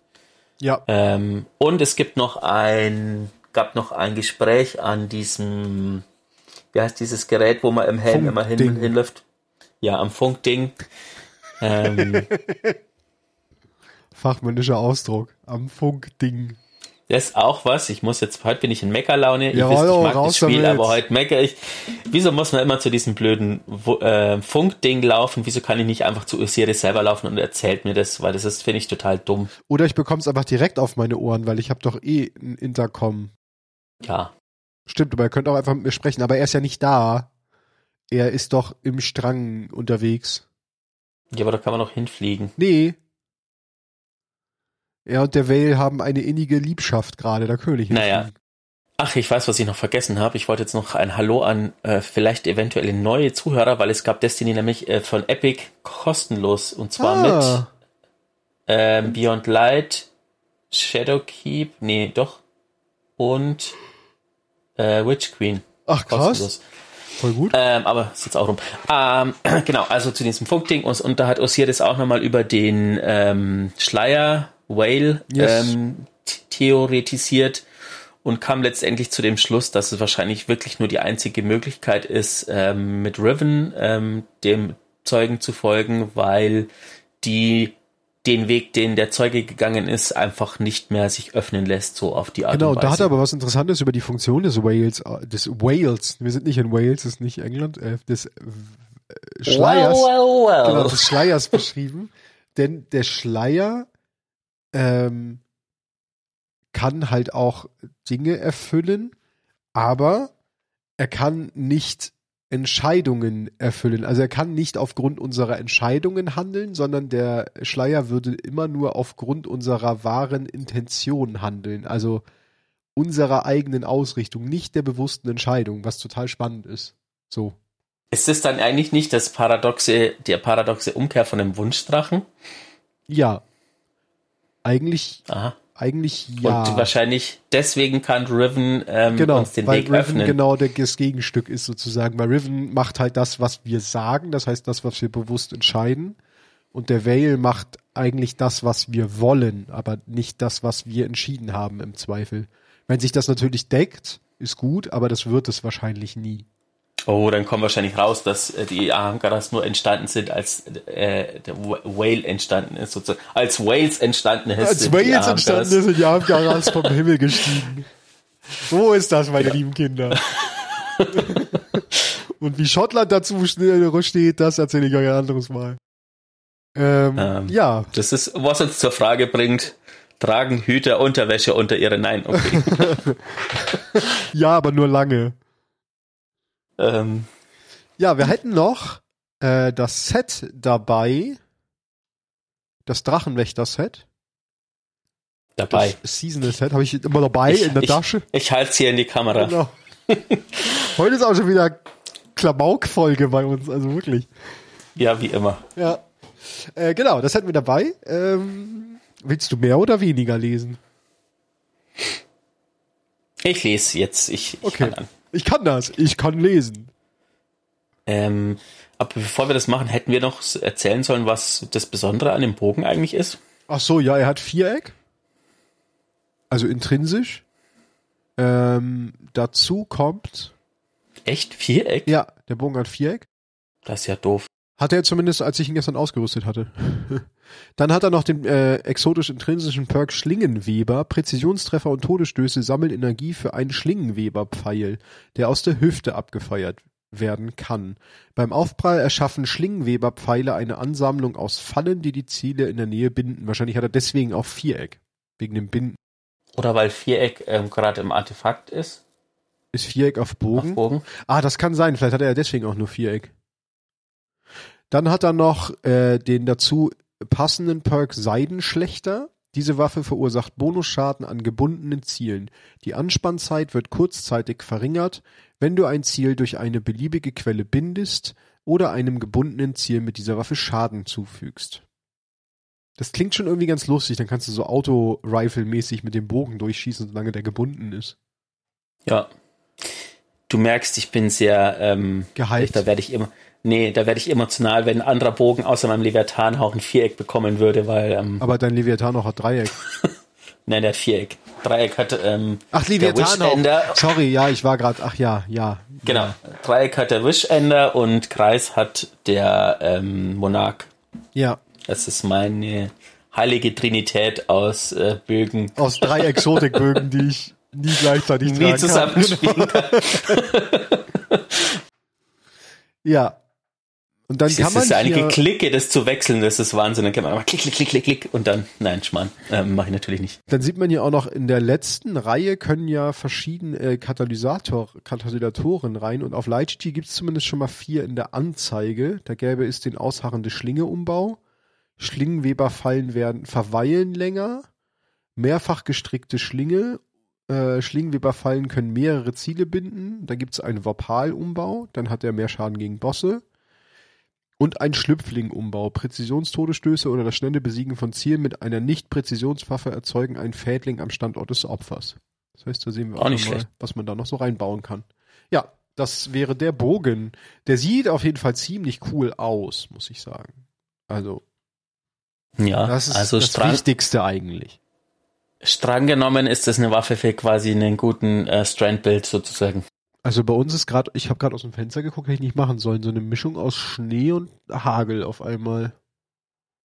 Ja. Ähm, und es gibt noch ein, gab noch ein Gespräch an diesem, wie heißt dieses Gerät, wo man im Helm immer hin, hinläuft? Ja, am Funkding. ähm, Fachmännischer Ausdruck. Am Funkding. Das ist auch was. Ich muss jetzt, heute bin ich in Meckerlaune. Ihr ja, wisst, ich mag das Spiel, damit. aber heute mecker ich. Wieso muss man immer zu diesem blöden äh, Funkding laufen? Wieso kann ich nicht einfach zu Osiris selber laufen und erzählt mir das? Weil das ist, finde ich, total dumm. Oder ich bekomme es einfach direkt auf meine Ohren, weil ich habe doch eh ein Intercom. Ja. Stimmt, aber er könnte auch einfach mit mir sprechen. Aber er ist ja nicht da. Er ist doch im Strang unterwegs. Ja, aber da kann man noch hinfliegen. Nee, er und der Vale haben eine innige Liebschaft gerade, der König. Naja. Ach, ich weiß, was ich noch vergessen habe. Ich wollte jetzt noch ein Hallo an äh, vielleicht eventuelle neue Zuhörer, weil es gab Destiny nämlich äh, von Epic kostenlos und zwar ah. mit ähm, Beyond Light, Shadowkeep, nee, doch und äh, Witch Queen. Ach krass. Kostenlos. Voll gut. Ähm, aber ist jetzt auch rum. Ähm, genau, also zu diesem Funkding und, und da hat Osiris auch nochmal über den ähm, Schleier Whale yes. ähm, theoretisiert und kam letztendlich zu dem Schluss, dass es wahrscheinlich wirklich nur die einzige Möglichkeit ist, ähm, mit Riven ähm, dem Zeugen zu folgen, weil die den Weg, den der Zeuge gegangen ist, einfach nicht mehr sich öffnen lässt, so auf die Art genau, und Weise. Genau, da hat er aber was Interessantes über die Funktion des Wales, äh, des Wales, wir sind nicht in Wales, das ist nicht England, äh, des äh, Schleiers, well, well, well. Genau, des Schleiers beschrieben. Denn der Schleier ähm, kann halt auch Dinge erfüllen, aber er kann nicht Entscheidungen erfüllen. Also er kann nicht aufgrund unserer Entscheidungen handeln, sondern der Schleier würde immer nur aufgrund unserer wahren Intention handeln. Also unserer eigenen Ausrichtung, nicht der bewussten Entscheidung, was total spannend ist. So. Ist es dann eigentlich nicht das paradoxe, der paradoxe Umkehr von dem Wunschdrachen? Ja. Eigentlich, Aha. eigentlich ja. Und wahrscheinlich deswegen kann Riven ähm, genau, uns den weil Weg Riven öffnen. genau das Gegenstück ist sozusagen. Weil Riven macht halt das, was wir sagen, das heißt das, was wir bewusst entscheiden. Und der Vale macht eigentlich das, was wir wollen, aber nicht das, was wir entschieden haben im Zweifel. Wenn sich das natürlich deckt, ist gut, aber das wird es wahrscheinlich nie. Oh, dann kommt wahrscheinlich raus, dass äh, die Ahamkaras nur entstanden sind, als äh, der Wh- Whale entstanden ist, sozusagen. Als Whales entstanden ist. Als Wales entstanden ist, sind die Abgaras vom Himmel gestiegen. So ist das, meine lieben Kinder. Und wie Schottland dazu steht, das erzähle ich euch ein anderes Mal. Ähm, Ähm. ja, Das ist, was uns zur Frage bringt, tragen Hüter Unterwäsche unter ihre, nein, okay. ja, aber nur lange. Ähm, Ja, wir hätten noch äh, das Set dabei, das Drachenwächter-Set. dabei. Das Seasonal-Set habe ich immer dabei Ich- in der ich- Tasche. Ich halte es hier in die Kamera. Genau. Heute ist auch schon wieder Klamauk-Folge bei uns, also wirklich. Ja, wie immer. Ja. Äh, genau, das hätten wir dabei. Ähm, willst du mehr oder weniger lesen? Ich lese jetzt. Ich, ich Okay. kann an. Ich kann das. Ich kann lesen. Ähm, aber bevor wir das machen, hätten wir noch erzählen sollen, was das Besondere an dem Bogen eigentlich ist. Ach so, ja, er hat Viereck. Also intrinsisch. Ähm, dazu kommt, Echt? Viereck? ja, der Bogen hat Viereck. Das ist ja doof. Hatte er zumindest, als ich ihn gestern ausgerüstet hatte. Dann hat er noch den äh, exotisch intrinsischen Perk Schlingenweber. Präzisionstreffer und Todesstöße sammeln Energie für einen Schlingenweber-Pfeil, der aus der Hüfte abgefeuert werden kann. Beim Aufprall erschaffen Schlingenweber-Pfeile eine Ansammlung aus Fallen, die die Ziele in der Nähe binden. Wahrscheinlich hat er deswegen auch Viereck. Wegen dem Binden. Oder weil Viereck ähm, gerade im Artefakt ist. Ist Viereck auf Bogen? Auf Bogen. Ah, das kann sein. Vielleicht hat er ja deswegen auch nur Viereck. Dann hat er noch äh, den dazu passenden Perk Seidenschlechter. Diese Waffe verursacht Bonusschaden an gebundenen Zielen. Die Anspannzeit wird kurzzeitig verringert, wenn du ein Ziel durch eine beliebige Quelle bindest oder einem gebundenen Ziel mit dieser Waffe Schaden zufügst. Das klingt schon irgendwie ganz lustig. Dann kannst du so Auto-Rifle-mäßig mit dem Bogen durchschießen, solange der gebunden ist. Ja. Du merkst, ich bin sehr, ähm, Gehypt. da werde ich immer, nee, da werde ich emotional, wenn ein anderer Bogen außer meinem Leviathan auch ein Viereck bekommen würde, weil, ähm, Aber dein Leviathan auch hat Dreieck. nein, der hat Viereck. Dreieck hat, ähm, Ach, der Leviathan auch. Sorry, ja, ich war gerade. Ach ja, ja. genau. Dreieck hat der Wishender und Kreis hat der, ähm, Monarch. Ja, Das ist meine heilige Trinität aus äh, Bögen, aus drei Exotikbögen, die ich nie gleichzeitig nie tragen kann. zusammenspielen kann. Ja. Und dann Das kann ist man das einige hier, Klicke, das zu wechseln, das ist Wahnsinn. Dann kann man mal klick, klick, klick, klick, klick und dann, nein, Schmarrn, ähm, mache ich natürlich nicht. dann sieht man hier auch noch in der letzten Reihe können ja verschiedene äh, Katalysator, Katalysatoren rein und auf Lightspeed gibt es zumindest schon mal vier in der Anzeige. Da gäbe es den ausharrende Schlinge-Umbau. Schlingenweberfallen werden verweilen länger. Mehrfach gestrickte Schlinge. Äh, Schlingenweberfallen können mehrere Ziele binden. Da gibt es einen Vopal-Umbau. Dann hat er mehr Schaden gegen Bosse. Und ein Schlüpfling-Umbau. Präzisionstodesstöße oder das schnelle Besiegen von Zielen mit einer Nicht-Präzisionswaffe erzeugen einen Fädling am Standort des Opfers. Das heißt, da sehen wir Auch auch, nicht mal, was man da noch so reinbauen kann. Ja, das wäre der Bogen. Der sieht auf jeden Fall ziemlich cool aus, muss ich sagen. Also, Ja, das ist also das streng, Wichtigste eigentlich. streng genommen ist das eine Waffe für quasi einen guten äh, Strand-Build sozusagen. Also bei uns ist gerade, ich habe gerade aus dem Fenster geguckt, hätte ich nicht machen sollen. So eine Mischung aus Schnee und Hagel auf einmal.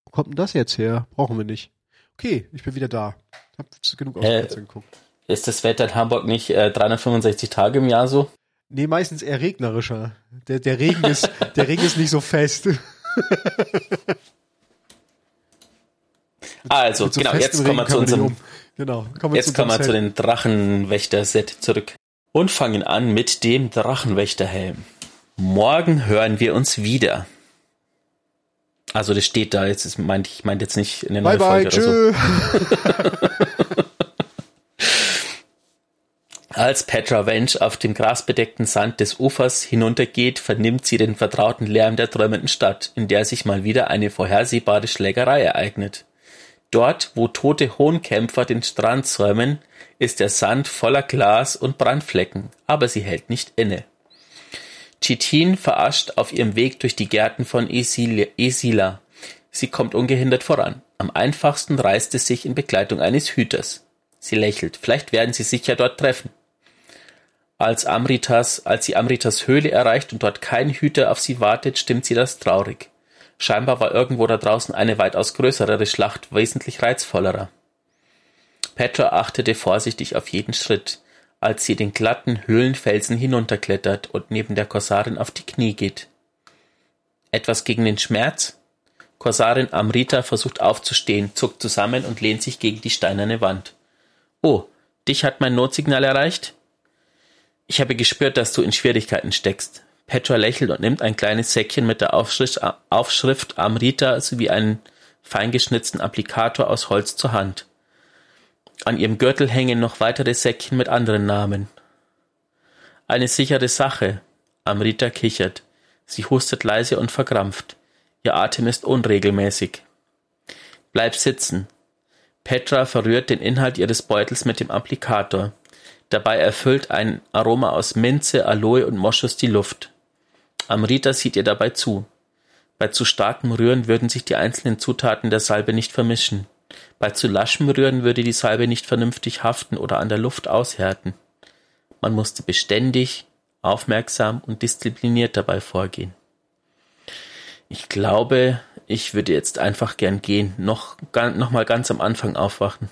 Wo kommt denn das jetzt her? Brauchen wir nicht. Okay, ich bin wieder da. Hab genug aus dem Äh, Fenster geguckt. Ist das Wetter in Hamburg nicht äh, 365 Tage im Jahr so? Nee, meistens eher regnerischer. Der, der Regen ist, der Regen ist nicht so fest. Also, Mit so genau, jetzt kommen wir zu unserem, um. Genau, kommen wir jetzt zu kommen wir zu den Drachenwächter-Set zurück. Und fangen an mit dem Drachenwächterhelm. Morgen hören wir uns wieder. Also das steht da, jetzt ist, meint, ich meinte jetzt nicht in der Bye neuen bye, Folge oder so. tschö. Als Petra Wench auf dem grasbedeckten Sand des Ufers hinuntergeht, vernimmt sie den vertrauten Lärm der träumenden Stadt, in der sich mal wieder eine vorhersehbare Schlägerei ereignet. Dort, wo tote Hohnkämpfer den Strand säumen, ist der Sand voller Glas und Brandflecken, aber sie hält nicht inne. Chitin verarscht auf ihrem Weg durch die Gärten von Esila. Sie kommt ungehindert voran. Am einfachsten reißt es sich in Begleitung eines Hüters. Sie lächelt. Vielleicht werden sie sich ja dort treffen. Als Amritas, als sie Amritas Höhle erreicht und dort kein Hüter auf sie wartet, stimmt sie das traurig. Scheinbar war irgendwo da draußen eine weitaus größere Schlacht, wesentlich reizvollerer. Petra achtete vorsichtig auf jeden Schritt, als sie den glatten Höhlenfelsen hinunterklettert und neben der Korsarin auf die Knie geht. Etwas gegen den Schmerz? Korsarin Amrita versucht aufzustehen, zuckt zusammen und lehnt sich gegen die steinerne Wand. Oh, dich hat mein Notsignal erreicht? Ich habe gespürt, dass du in Schwierigkeiten steckst. Petra lächelt und nimmt ein kleines Säckchen mit der Aufschrift, Aufschrift Amrita sowie einen feingeschnitzten Applikator aus Holz zur Hand. An ihrem Gürtel hängen noch weitere Säckchen mit anderen Namen. Eine sichere Sache. Amrita kichert. Sie hustet leise und verkrampft. Ihr Atem ist unregelmäßig. Bleib sitzen. Petra verrührt den Inhalt ihres Beutels mit dem Applikator. Dabei erfüllt ein Aroma aus Minze, Aloe und Moschus die Luft. Amrita sieht ihr dabei zu. Bei zu starkem Rühren würden sich die einzelnen Zutaten der Salbe nicht vermischen. Bei zu laschem Rühren würde die Salbe nicht vernünftig haften oder an der Luft aushärten. Man musste beständig, aufmerksam und diszipliniert dabei vorgehen. Ich glaube, ich würde jetzt einfach gern gehen, noch, noch mal ganz am Anfang aufwachen.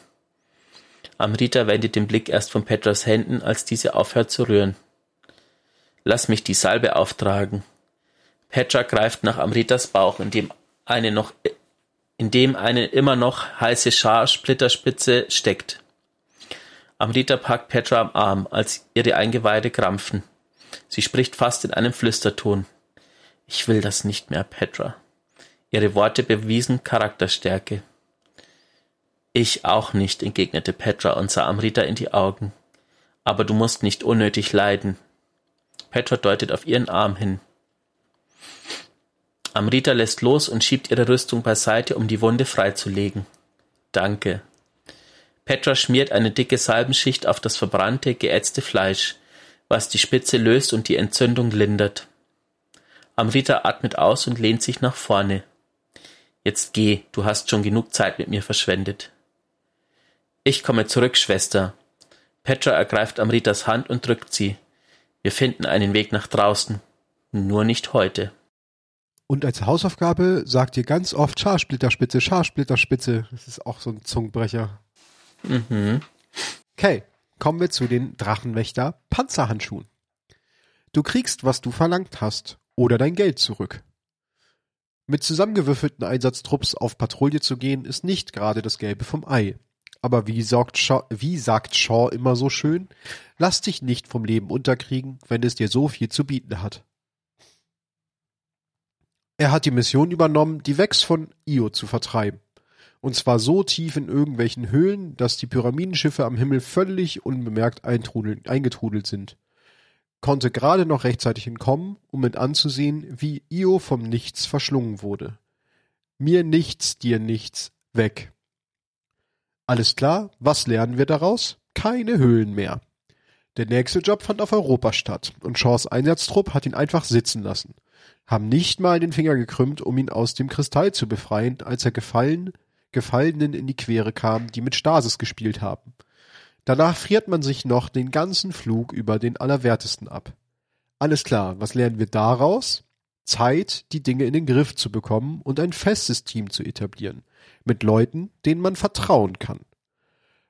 Amrita wendet den Blick erst von Petras Händen, als diese aufhört zu rühren. Lass mich die Salbe auftragen. Petra greift nach Amritas Bauch, in dem eine noch, in dem eine immer noch heiße Scharsplitterspitze steckt. Amrita packt Petra am Arm, als ihre Eingeweide krampfen. Sie spricht fast in einem Flüsterton. Ich will das nicht mehr, Petra. Ihre Worte bewiesen Charakterstärke. Ich auch nicht, entgegnete Petra und sah Amrita in die Augen. Aber du musst nicht unnötig leiden. Petra deutet auf ihren Arm hin. Amrita lässt los und schiebt ihre Rüstung beiseite, um die Wunde freizulegen. Danke. Petra schmiert eine dicke Salbenschicht auf das verbrannte, geätzte Fleisch, was die Spitze löst und die Entzündung lindert. Amrita atmet aus und lehnt sich nach vorne. Jetzt geh, du hast schon genug Zeit mit mir verschwendet. Ich komme zurück, Schwester. Petra ergreift Amritas Hand und drückt sie. Wir finden einen Weg nach draußen. Nur nicht heute. Und als Hausaufgabe sagt ihr ganz oft Scharsplitterspitze, Scharsplitterspitze. Das ist auch so ein Zungenbrecher. Mhm. Okay, kommen wir zu den Drachenwächter Panzerhandschuhen. Du kriegst, was du verlangt hast, oder dein Geld zurück. Mit zusammengewürfelten Einsatztrupps auf Patrouille zu gehen, ist nicht gerade das Gelbe vom Ei. Aber wie, Shaw, wie sagt Shaw immer so schön, lass dich nicht vom Leben unterkriegen, wenn es dir so viel zu bieten hat. Er hat die Mission übernommen, die Vex von Io zu vertreiben. Und zwar so tief in irgendwelchen Höhlen, dass die Pyramidenschiffe am Himmel völlig unbemerkt eingetrudelt sind. Konnte gerade noch rechtzeitig entkommen, um mit anzusehen, wie Io vom Nichts verschlungen wurde. Mir nichts, dir nichts, weg. Alles klar, was lernen wir daraus? Keine Höhlen mehr. Der nächste Job fand auf Europa statt und Shaws Einsatztrupp hat ihn einfach sitzen lassen. Haben nicht mal den Finger gekrümmt, um ihn aus dem Kristall zu befreien, als er gefallen, Gefallenen in die Quere kam, die mit Stasis gespielt haben. Danach friert man sich noch den ganzen Flug über den Allerwertesten ab. Alles klar, was lernen wir daraus? Zeit, die Dinge in den Griff zu bekommen und ein festes Team zu etablieren mit Leuten, denen man vertrauen kann.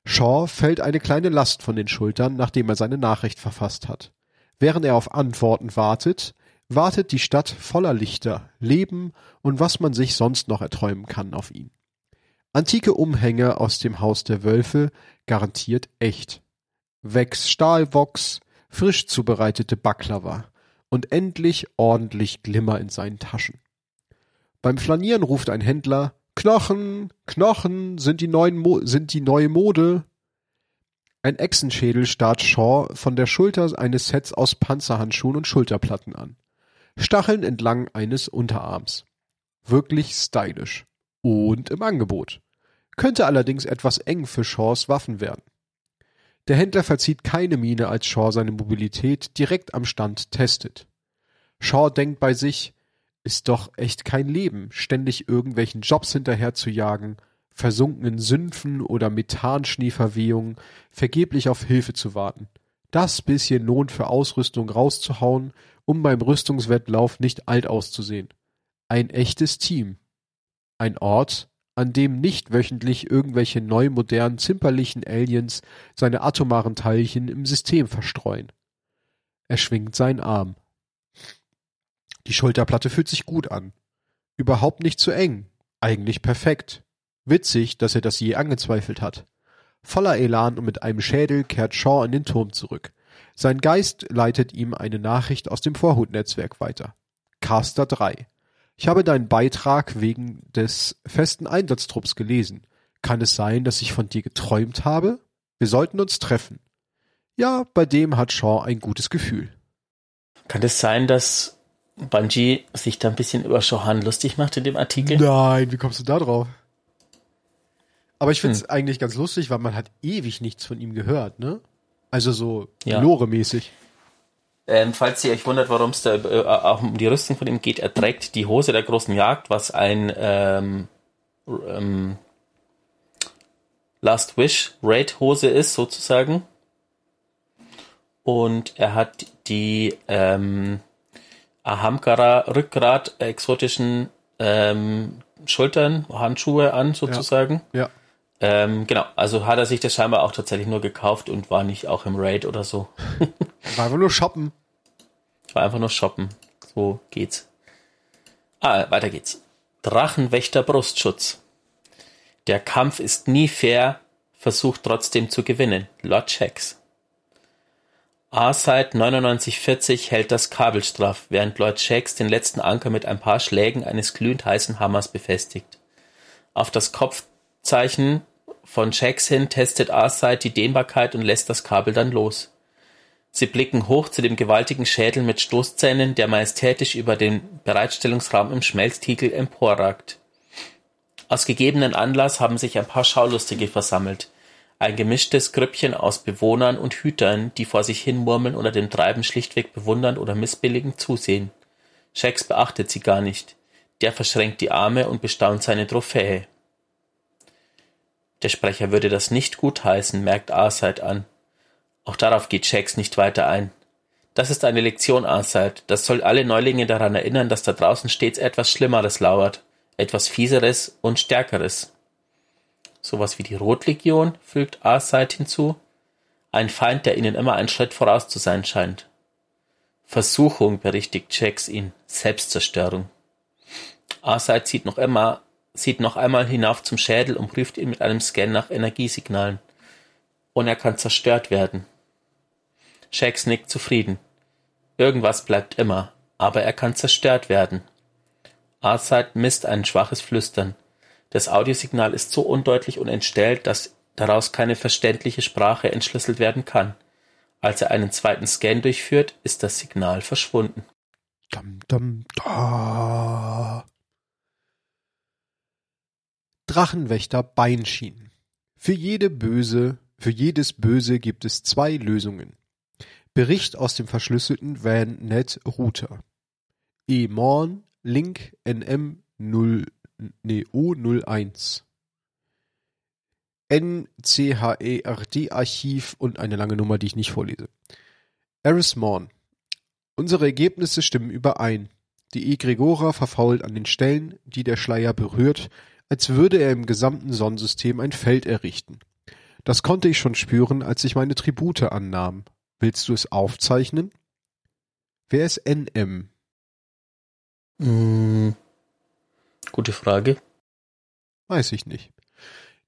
Shaw fällt eine kleine Last von den Schultern, nachdem er seine Nachricht verfasst hat. Während er auf Antworten wartet, wartet die Stadt voller Lichter, Leben und was man sich sonst noch erträumen kann auf ihn. Antike Umhänge aus dem Haus der Wölfe, garantiert echt. Wex Stahlvox, frisch zubereitete Baklava und endlich ordentlich Glimmer in seinen Taschen. Beim Flanieren ruft ein Händler, Knochen, Knochen sind die neuen Mo sind die neue Mode. Ein Echsenschädel starrt Shaw von der Schulter eines Sets aus Panzerhandschuhen und Schulterplatten an. Stacheln entlang eines Unterarms. Wirklich stylisch. Und im Angebot. Könnte allerdings etwas eng für Shaws Waffen werden. Der Händler verzieht keine Miene, als Shaw seine Mobilität direkt am Stand testet. Shaw denkt bei sich, ist doch echt kein Leben, ständig irgendwelchen Jobs hinterher zu jagen, versunkenen Sümpfen oder Methanschneeverwehungen vergeblich auf Hilfe zu warten. Das bisschen Lohn für Ausrüstung rauszuhauen, um beim Rüstungswettlauf nicht alt auszusehen. Ein echtes Team. Ein Ort, an dem nicht wöchentlich irgendwelche neu modernen zimperlichen Aliens seine atomaren Teilchen im System verstreuen. Er schwingt seinen Arm. Die Schulterplatte fühlt sich gut an. Überhaupt nicht zu eng. Eigentlich perfekt. Witzig, dass er das je angezweifelt hat. Voller Elan und mit einem Schädel kehrt Shaw in den Turm zurück. Sein Geist leitet ihm eine Nachricht aus dem Vorhutnetzwerk weiter. Caster 3. Ich habe deinen Beitrag wegen des festen Einsatztrupps gelesen. Kann es sein, dass ich von dir geträumt habe? Wir sollten uns treffen. Ja, bei dem hat Shaw ein gutes Gefühl. Kann es sein, dass Bungie sich da ein bisschen über Shohan lustig macht in dem Artikel? Nein, wie kommst du da drauf? Aber ich finde es hm. eigentlich ganz lustig, weil man hat ewig nichts von ihm gehört, ne? Also so ja. Lore-mäßig. Ähm, falls ihr euch wundert, warum es da äh, auch um die Rüstung von ihm geht, er trägt die Hose der großen Jagd, was ein ähm, ähm, Last Wish Raid Hose ist, sozusagen. Und er hat die ähm, Ahamkara Rückgrat exotischen ähm, Schultern, Handschuhe an, sozusagen. Ja. ja. Ähm, genau, also hat er sich das scheinbar auch tatsächlich nur gekauft und war nicht auch im Raid oder so. war einfach nur shoppen. War einfach nur shoppen. So geht's. Ah, weiter geht's. Drachenwächter Brustschutz. Der Kampf ist nie fair, versucht trotzdem zu gewinnen. Lord Checks. A-Side 9940 hält das Kabel straff, während Lord Shakes den letzten Anker mit ein paar Schlägen eines glühend heißen Hammers befestigt. Auf das Kopfzeichen von Shakes hin testet A-Side die Dehnbarkeit und lässt das Kabel dann los. Sie blicken hoch zu dem gewaltigen Schädel mit Stoßzähnen, der majestätisch über den Bereitstellungsraum im Schmelztiegel emporragt. Aus gegebenen Anlass haben sich ein paar Schaulustige versammelt. Ein gemischtes Grüppchen aus Bewohnern und Hütern, die vor sich hin murmeln oder dem Treiben schlichtweg bewundernd oder missbilligend zusehen. Shax beachtet sie gar nicht. Der verschränkt die Arme und bestaunt seine Trophäe. Der Sprecher würde das nicht gutheißen, merkt Arside an. Auch darauf geht Shax nicht weiter ein. Das ist eine Lektion, Arside. Das soll alle Neulinge daran erinnern, dass da draußen stets etwas Schlimmeres lauert. Etwas Fieseres und Stärkeres. Sowas wie die Rotlegion, fügt Arcite hinzu. Ein Feind, der ihnen immer einen Schritt voraus zu sein scheint. Versuchung, berichtigt Jax ihn. Selbstzerstörung. Arcite sieht noch immer, sieht noch einmal hinauf zum Schädel und prüft ihn mit einem Scan nach Energiesignalen. Und er kann zerstört werden. Shax nickt zufrieden. Irgendwas bleibt immer, aber er kann zerstört werden. Arcite misst ein schwaches Flüstern. Das Audiosignal ist so undeutlich und entstellt, dass daraus keine verständliche Sprache entschlüsselt werden kann. Als er einen zweiten Scan durchführt, ist das Signal verschwunden. Dum, dum, da. Drachenwächter Beinschienen. Für jede Böse, für jedes Böse gibt es zwei Lösungen. Bericht aus dem verschlüsselten WAN-Net Router. E-Morn, Link NM 0 nee, O01. NCHERD-Archiv und eine lange Nummer, die ich nicht vorlese. Eris Morn. Unsere Ergebnisse stimmen überein. Die Egregora verfault an den Stellen, die der Schleier berührt, als würde er im gesamten Sonnensystem ein Feld errichten. Das konnte ich schon spüren, als ich meine Tribute annahm. Willst du es aufzeichnen? Wer ist NM? Mm, Gute Frage. Weiß ich nicht.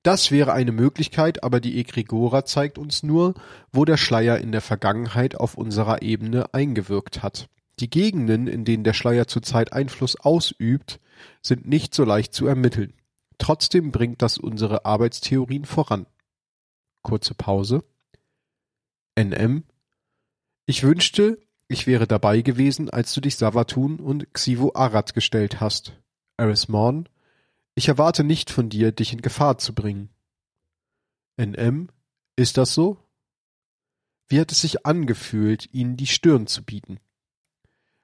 Das wäre eine Möglichkeit, aber die Egregora zeigt uns nur, wo der Schleier in der Vergangenheit auf unserer Ebene eingewirkt hat. Die Gegenden, in denen der Schleier zurzeit Einfluss ausübt, sind nicht so leicht zu ermitteln. Trotzdem bringt das unsere Arbeitstheorien voran. Kurze Pause. NM Ich wünschte, ich wäre dabei gewesen, als du dich Savatun und Xivo Arad gestellt hast. Eris Morn Ich erwarte nicht von dir, dich in Gefahr zu bringen. NM Ist das so? Wie hat es sich angefühlt, ihnen die Stirn zu bieten?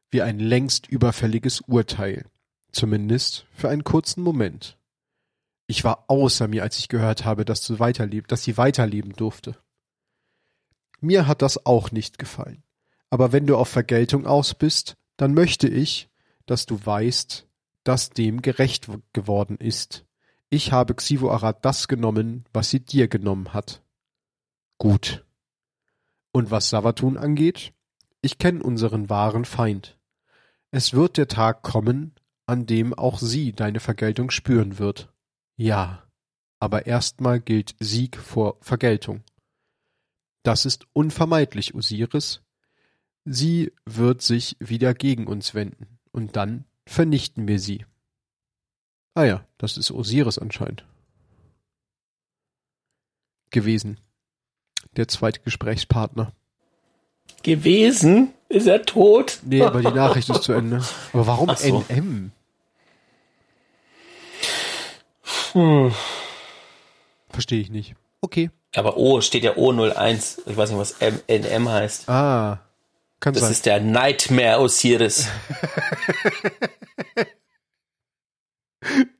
Wie ein längst überfälliges Urteil. Zumindest für einen kurzen Moment. Ich war außer mir, als ich gehört habe, dass du weiterlebst, dass sie weiterleben durfte. Mir hat das auch nicht gefallen. Aber wenn du auf Vergeltung aus bist, dann möchte ich, dass du weißt, dass dem gerecht geworden ist. Ich habe Xivo das genommen, was sie dir genommen hat. Gut. Und was Savatun angeht, ich kenne unseren wahren Feind. Es wird der Tag kommen, an dem auch sie deine Vergeltung spüren wird. Ja, aber erstmal gilt Sieg vor Vergeltung. Das ist unvermeidlich, Osiris. Sie wird sich wieder gegen uns wenden, und dann vernichten wir sie. Ah ja, das ist Osiris anscheinend. Gewesen der zweite Gesprächspartner. Gewesen? Ist er tot? Nee, aber die Nachricht ist zu Ende. Aber warum so. NM? Hm. Verstehe ich nicht. Okay. Aber O steht ja O01. Ich weiß nicht, was M NM heißt. Ah. Kann das sein. ist der Nightmare Osiris.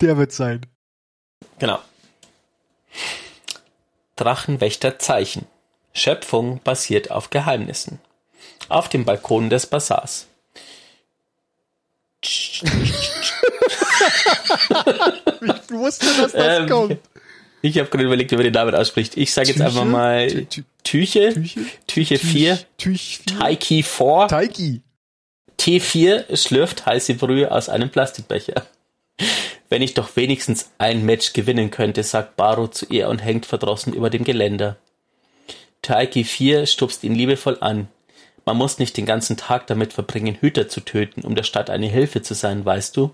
der wird sein. Genau. Drachenwächter-Zeichen. Schöpfung basiert auf Geheimnissen. Auf dem Balkon des Bazars. Ich wusste, dass das ähm, kommt. Ich habe gerade überlegt, wie man den Namen ausspricht. Ich sage jetzt einfach mal Tüche. Tüche, Tüche 4. Tüch 4. Taiki 4. Taiki. T4 schlürft heiße Brühe aus einem Plastikbecher. Wenn ich doch wenigstens ein Match gewinnen könnte, sagt Baro zu ihr und hängt verdrossen über dem Geländer. Taiki 4 stupst ihn liebevoll an. Man muss nicht den ganzen Tag damit verbringen, Hüter zu töten, um der Stadt eine Hilfe zu sein, weißt du?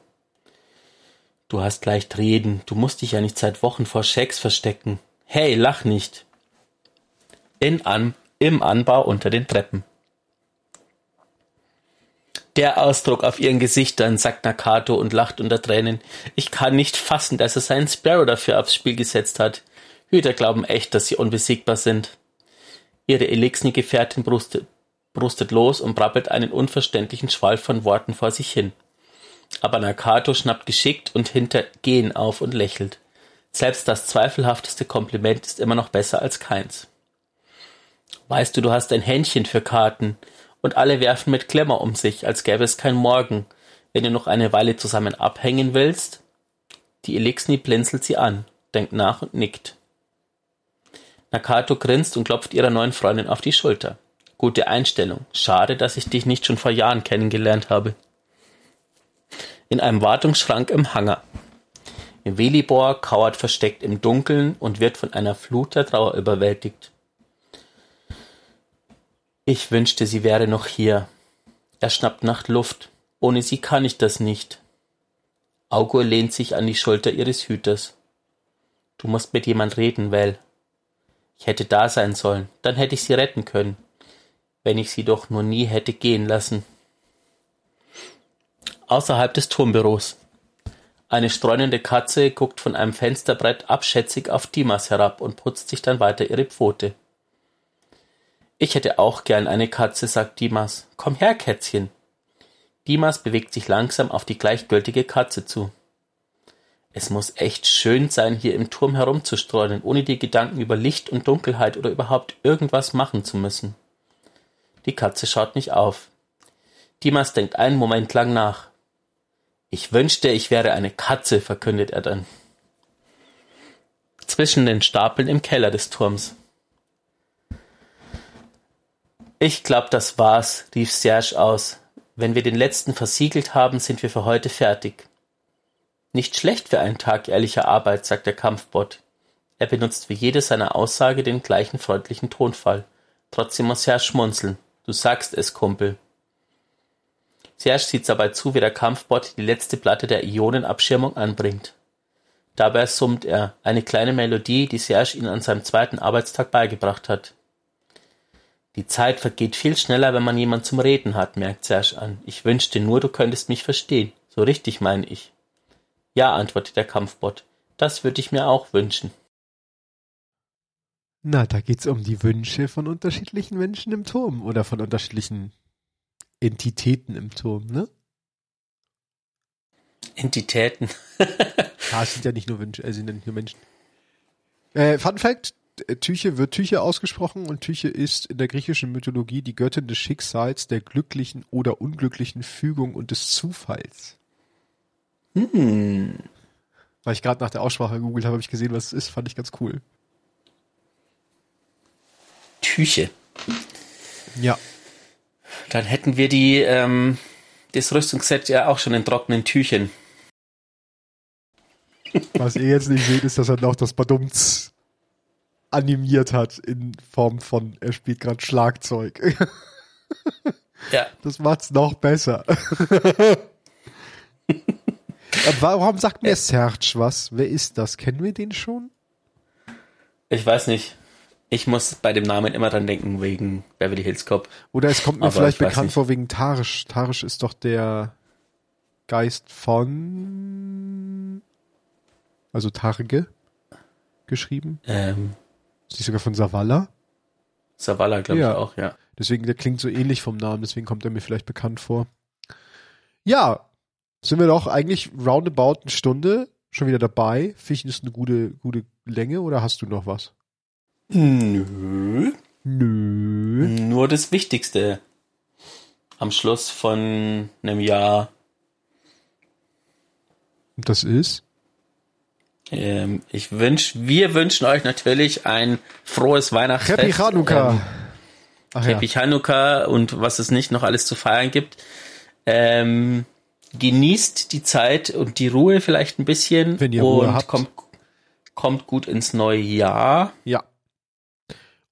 Du hast leicht reden, du musst dich ja nicht seit Wochen vor Shakes verstecken. Hey, lach nicht. In an, Im Anbau unter den Treppen. Der Ausdruck auf ihren Gesichtern, sagt Nakato und lacht unter Tränen. Ich kann nicht fassen, dass er seinen Sparrow dafür aufs Spiel gesetzt hat. Hüter glauben echt, dass sie unbesiegbar sind. Ihre Elixni-Gefährtin brustet, brustet los und brabbelt einen unverständlichen Schwall von Worten vor sich hin. Aber Nakato schnappt geschickt und hinter Gehen auf und lächelt. Selbst das zweifelhafteste Kompliment ist immer noch besser als keins. Weißt du, du hast ein Händchen für Karten, und alle werfen mit Klemmer um sich, als gäbe es kein Morgen. Wenn du noch eine Weile zusammen abhängen willst? Die Elixni blinzelt sie an, denkt nach und nickt. Nakato grinst und klopft ihrer neuen Freundin auf die Schulter. Gute Einstellung. Schade, dass ich dich nicht schon vor Jahren kennengelernt habe. In einem Wartungsschrank im Hangar. Velibor kauert versteckt im Dunkeln und wird von einer Flut der Trauer überwältigt. Ich wünschte, sie wäre noch hier. Er schnappt nach Luft. Ohne sie kann ich das nicht. Augur lehnt sich an die Schulter ihres Hüters. Du musst mit jemand reden, Well. Ich hätte da sein sollen, dann hätte ich sie retten können, wenn ich sie doch nur nie hätte gehen lassen. Außerhalb des Turmbüros. Eine streunende Katze guckt von einem Fensterbrett abschätzig auf Dimas herab und putzt sich dann weiter ihre Pfote. Ich hätte auch gern eine Katze, sagt Dimas. Komm her, Kätzchen. Dimas bewegt sich langsam auf die gleichgültige Katze zu. Es muss echt schön sein, hier im Turm herumzustreunen, ohne die Gedanken über Licht und Dunkelheit oder überhaupt irgendwas machen zu müssen. Die Katze schaut nicht auf. Dimas denkt einen Moment lang nach. Ich wünschte, ich wäre eine Katze, verkündet er dann. Zwischen den Stapeln im Keller des Turms. Ich glaub, das war's, rief Serge aus. Wenn wir den letzten versiegelt haben, sind wir für heute fertig. Nicht schlecht für einen Tag ehrlicher Arbeit, sagt der Kampfbot. Er benutzt für jede seiner Aussage den gleichen freundlichen Tonfall. Trotzdem muss Serge schmunzeln. Du sagst es, Kumpel. Serge sieht dabei zu, wie der Kampfbot die letzte Platte der Ionenabschirmung anbringt. Dabei summt er eine kleine Melodie, die Serge ihn an seinem zweiten Arbeitstag beigebracht hat. Die Zeit vergeht viel schneller, wenn man jemand zum Reden hat, merkt Serge an. Ich wünschte nur, du könntest mich verstehen. So richtig meine ich. Ja, antwortet der Kampfbot. Das würde ich mir auch wünschen. Na, da geht's um die Wünsche von unterschiedlichen Menschen im Turm oder von unterschiedlichen Entitäten im Turm, ne? Entitäten. ja, es sind ja nicht nur Wünsche, es sind ja nicht nur Menschen. Äh, Fun Fact, Tyche wird Tyche ausgesprochen und Tyche ist in der griechischen Mythologie die Göttin des Schicksals, der glücklichen oder unglücklichen Fügung und des Zufalls. Hm. Weil ich gerade nach der Aussprache gegoogelt habe, habe ich gesehen, was es ist, fand ich ganz cool. Tüche. Ja. Dann hätten wir die, ähm, das Rüstungsset ja auch schon in trockenen Tüchen. Was ihr jetzt nicht seht, ist, dass er noch das Badumts animiert hat in Form von, er spielt gerade Schlagzeug. Ja. Das macht's noch besser. Warum sagt mir Serge was? Wer ist das? Kennen wir den schon? Ich weiß nicht. Ich muss bei dem Namen immer dran denken, wegen Beverly Hills Cop. Oder es kommt mir Aber vielleicht bekannt vor wegen Tarisch. Tarisch ist doch der Geist von, also Targe geschrieben. Ähm, Ist nicht sogar von Savala? Savala, glaube Ja. ich auch, ja. Deswegen, der klingt so ähnlich vom Namen, deswegen kommt er mir vielleicht bekannt vor. Ja, sind wir doch eigentlich roundabout eine Stunde schon wieder dabei. Finde ich, ist eine gute, gute Länge oder hast du noch was? Nö. Nö. Nur das Wichtigste. Am Schluss von einem Jahr. Das ist? Ähm, ich wünsch, wir wünschen euch natürlich ein frohes Weihnachtsfest. Happy Chanukka. Ähm, Ach ja. Happy Chanukka und was es nicht noch alles zu feiern gibt. Ähm, genießt die Zeit und die Ruhe vielleicht ein bisschen Wenn ihr und Ruhe habt. kommt kommt gut ins neue Jahr. Ja.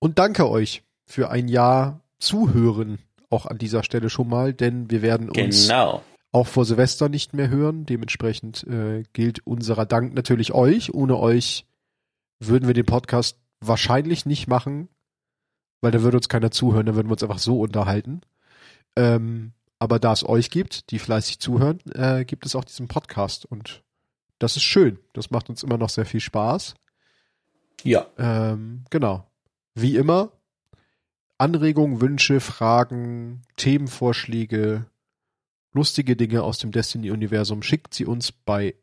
Und danke euch für ein Jahr Zuhören auch an dieser Stelle schon mal, denn wir werden uns Genau. auch vor Silvester nicht mehr hören. Dementsprechend äh, gilt unserer Dank natürlich euch. Ohne euch würden wir den Podcast wahrscheinlich nicht machen, weil da würde uns keiner zuhören, da würden wir uns einfach so unterhalten. Ähm, aber da es euch gibt, die fleißig zuhören, äh, gibt es auch diesen Podcast und das ist schön. Das macht uns immer noch sehr viel Spaß. Ja. Ähm, genau. Wie immer, Anregungen, Wünsche, Fragen, Themenvorschläge, lustige Dinge aus dem Destiny-Universum, schickt sie uns bei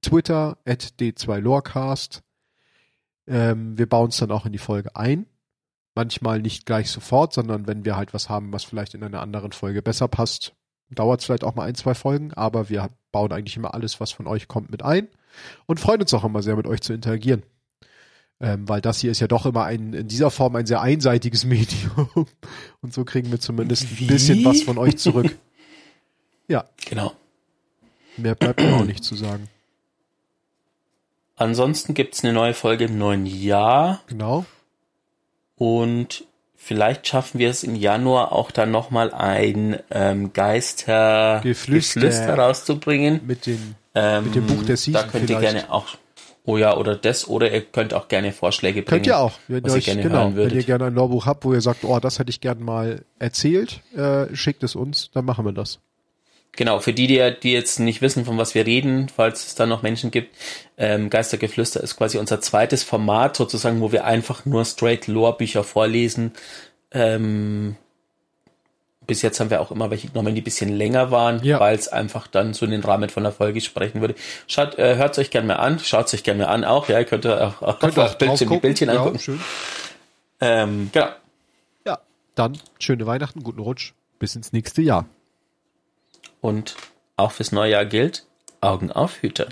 Twitter at d2lorecast. Ähm, wir bauen es dann auch in die Folge ein. Manchmal nicht gleich sofort, sondern wenn wir halt was haben, was vielleicht in einer anderen Folge besser passt, dauert es vielleicht auch mal ein, zwei Folgen, aber wir bauen eigentlich immer alles, was von euch kommt, mit ein und freuen uns auch immer sehr, mit euch zu interagieren. Ähm, weil das hier ist ja doch immer ein, in dieser Form ein sehr einseitiges Medium. Und so kriegen wir zumindest ein Wie? bisschen was von euch zurück. Ja, Genau. mehr bleibt mir auch nicht zu sagen. Ansonsten gibt's eine neue Folge im neuen Jahr Genau. und vielleicht schaffen wir es im Januar auch dann nochmal ein ähm, Geister Geflüster. Rauszubringen. Mit den, Ähm, Mit dem Buch der Season Da könnt ihr vielleicht. gerne auch, oh ja, oder das, oder ihr könnt auch gerne Vorschläge bringen. könnt ihr auch, wenn ihr euch, gerne genau, wenn ihr gerne ein Lorbuch habt, wo ihr sagt, oh, das hätte ich gerne mal erzählt, äh, schickt es uns, dann machen wir das. Genau, für die, die, die jetzt nicht wissen, von was wir reden, falls es da noch Menschen gibt, ähm, Geistergeflüster ist quasi unser zweites Format sozusagen, wo wir einfach nur straight Lore-Bücher vorlesen. Ähm, bis jetzt haben wir auch immer welche genommen, die ein bisschen länger waren, Ja. weil es einfach dann so in den Rahmen von der Folge sprechen würde. Schaut, äh, hört euch gerne mal an, schaut euch gerne mal an auch, ja, ihr könnt auch, auch, Könnt auch Bildchen, gucken. Bildchen ja, angucken. schön. Ähm, genau. Ja, dann schöne Weihnachten, guten Rutsch, bis ins nächste Jahr. Und auch fürs neue Jahr gilt, Augen auf Hüter.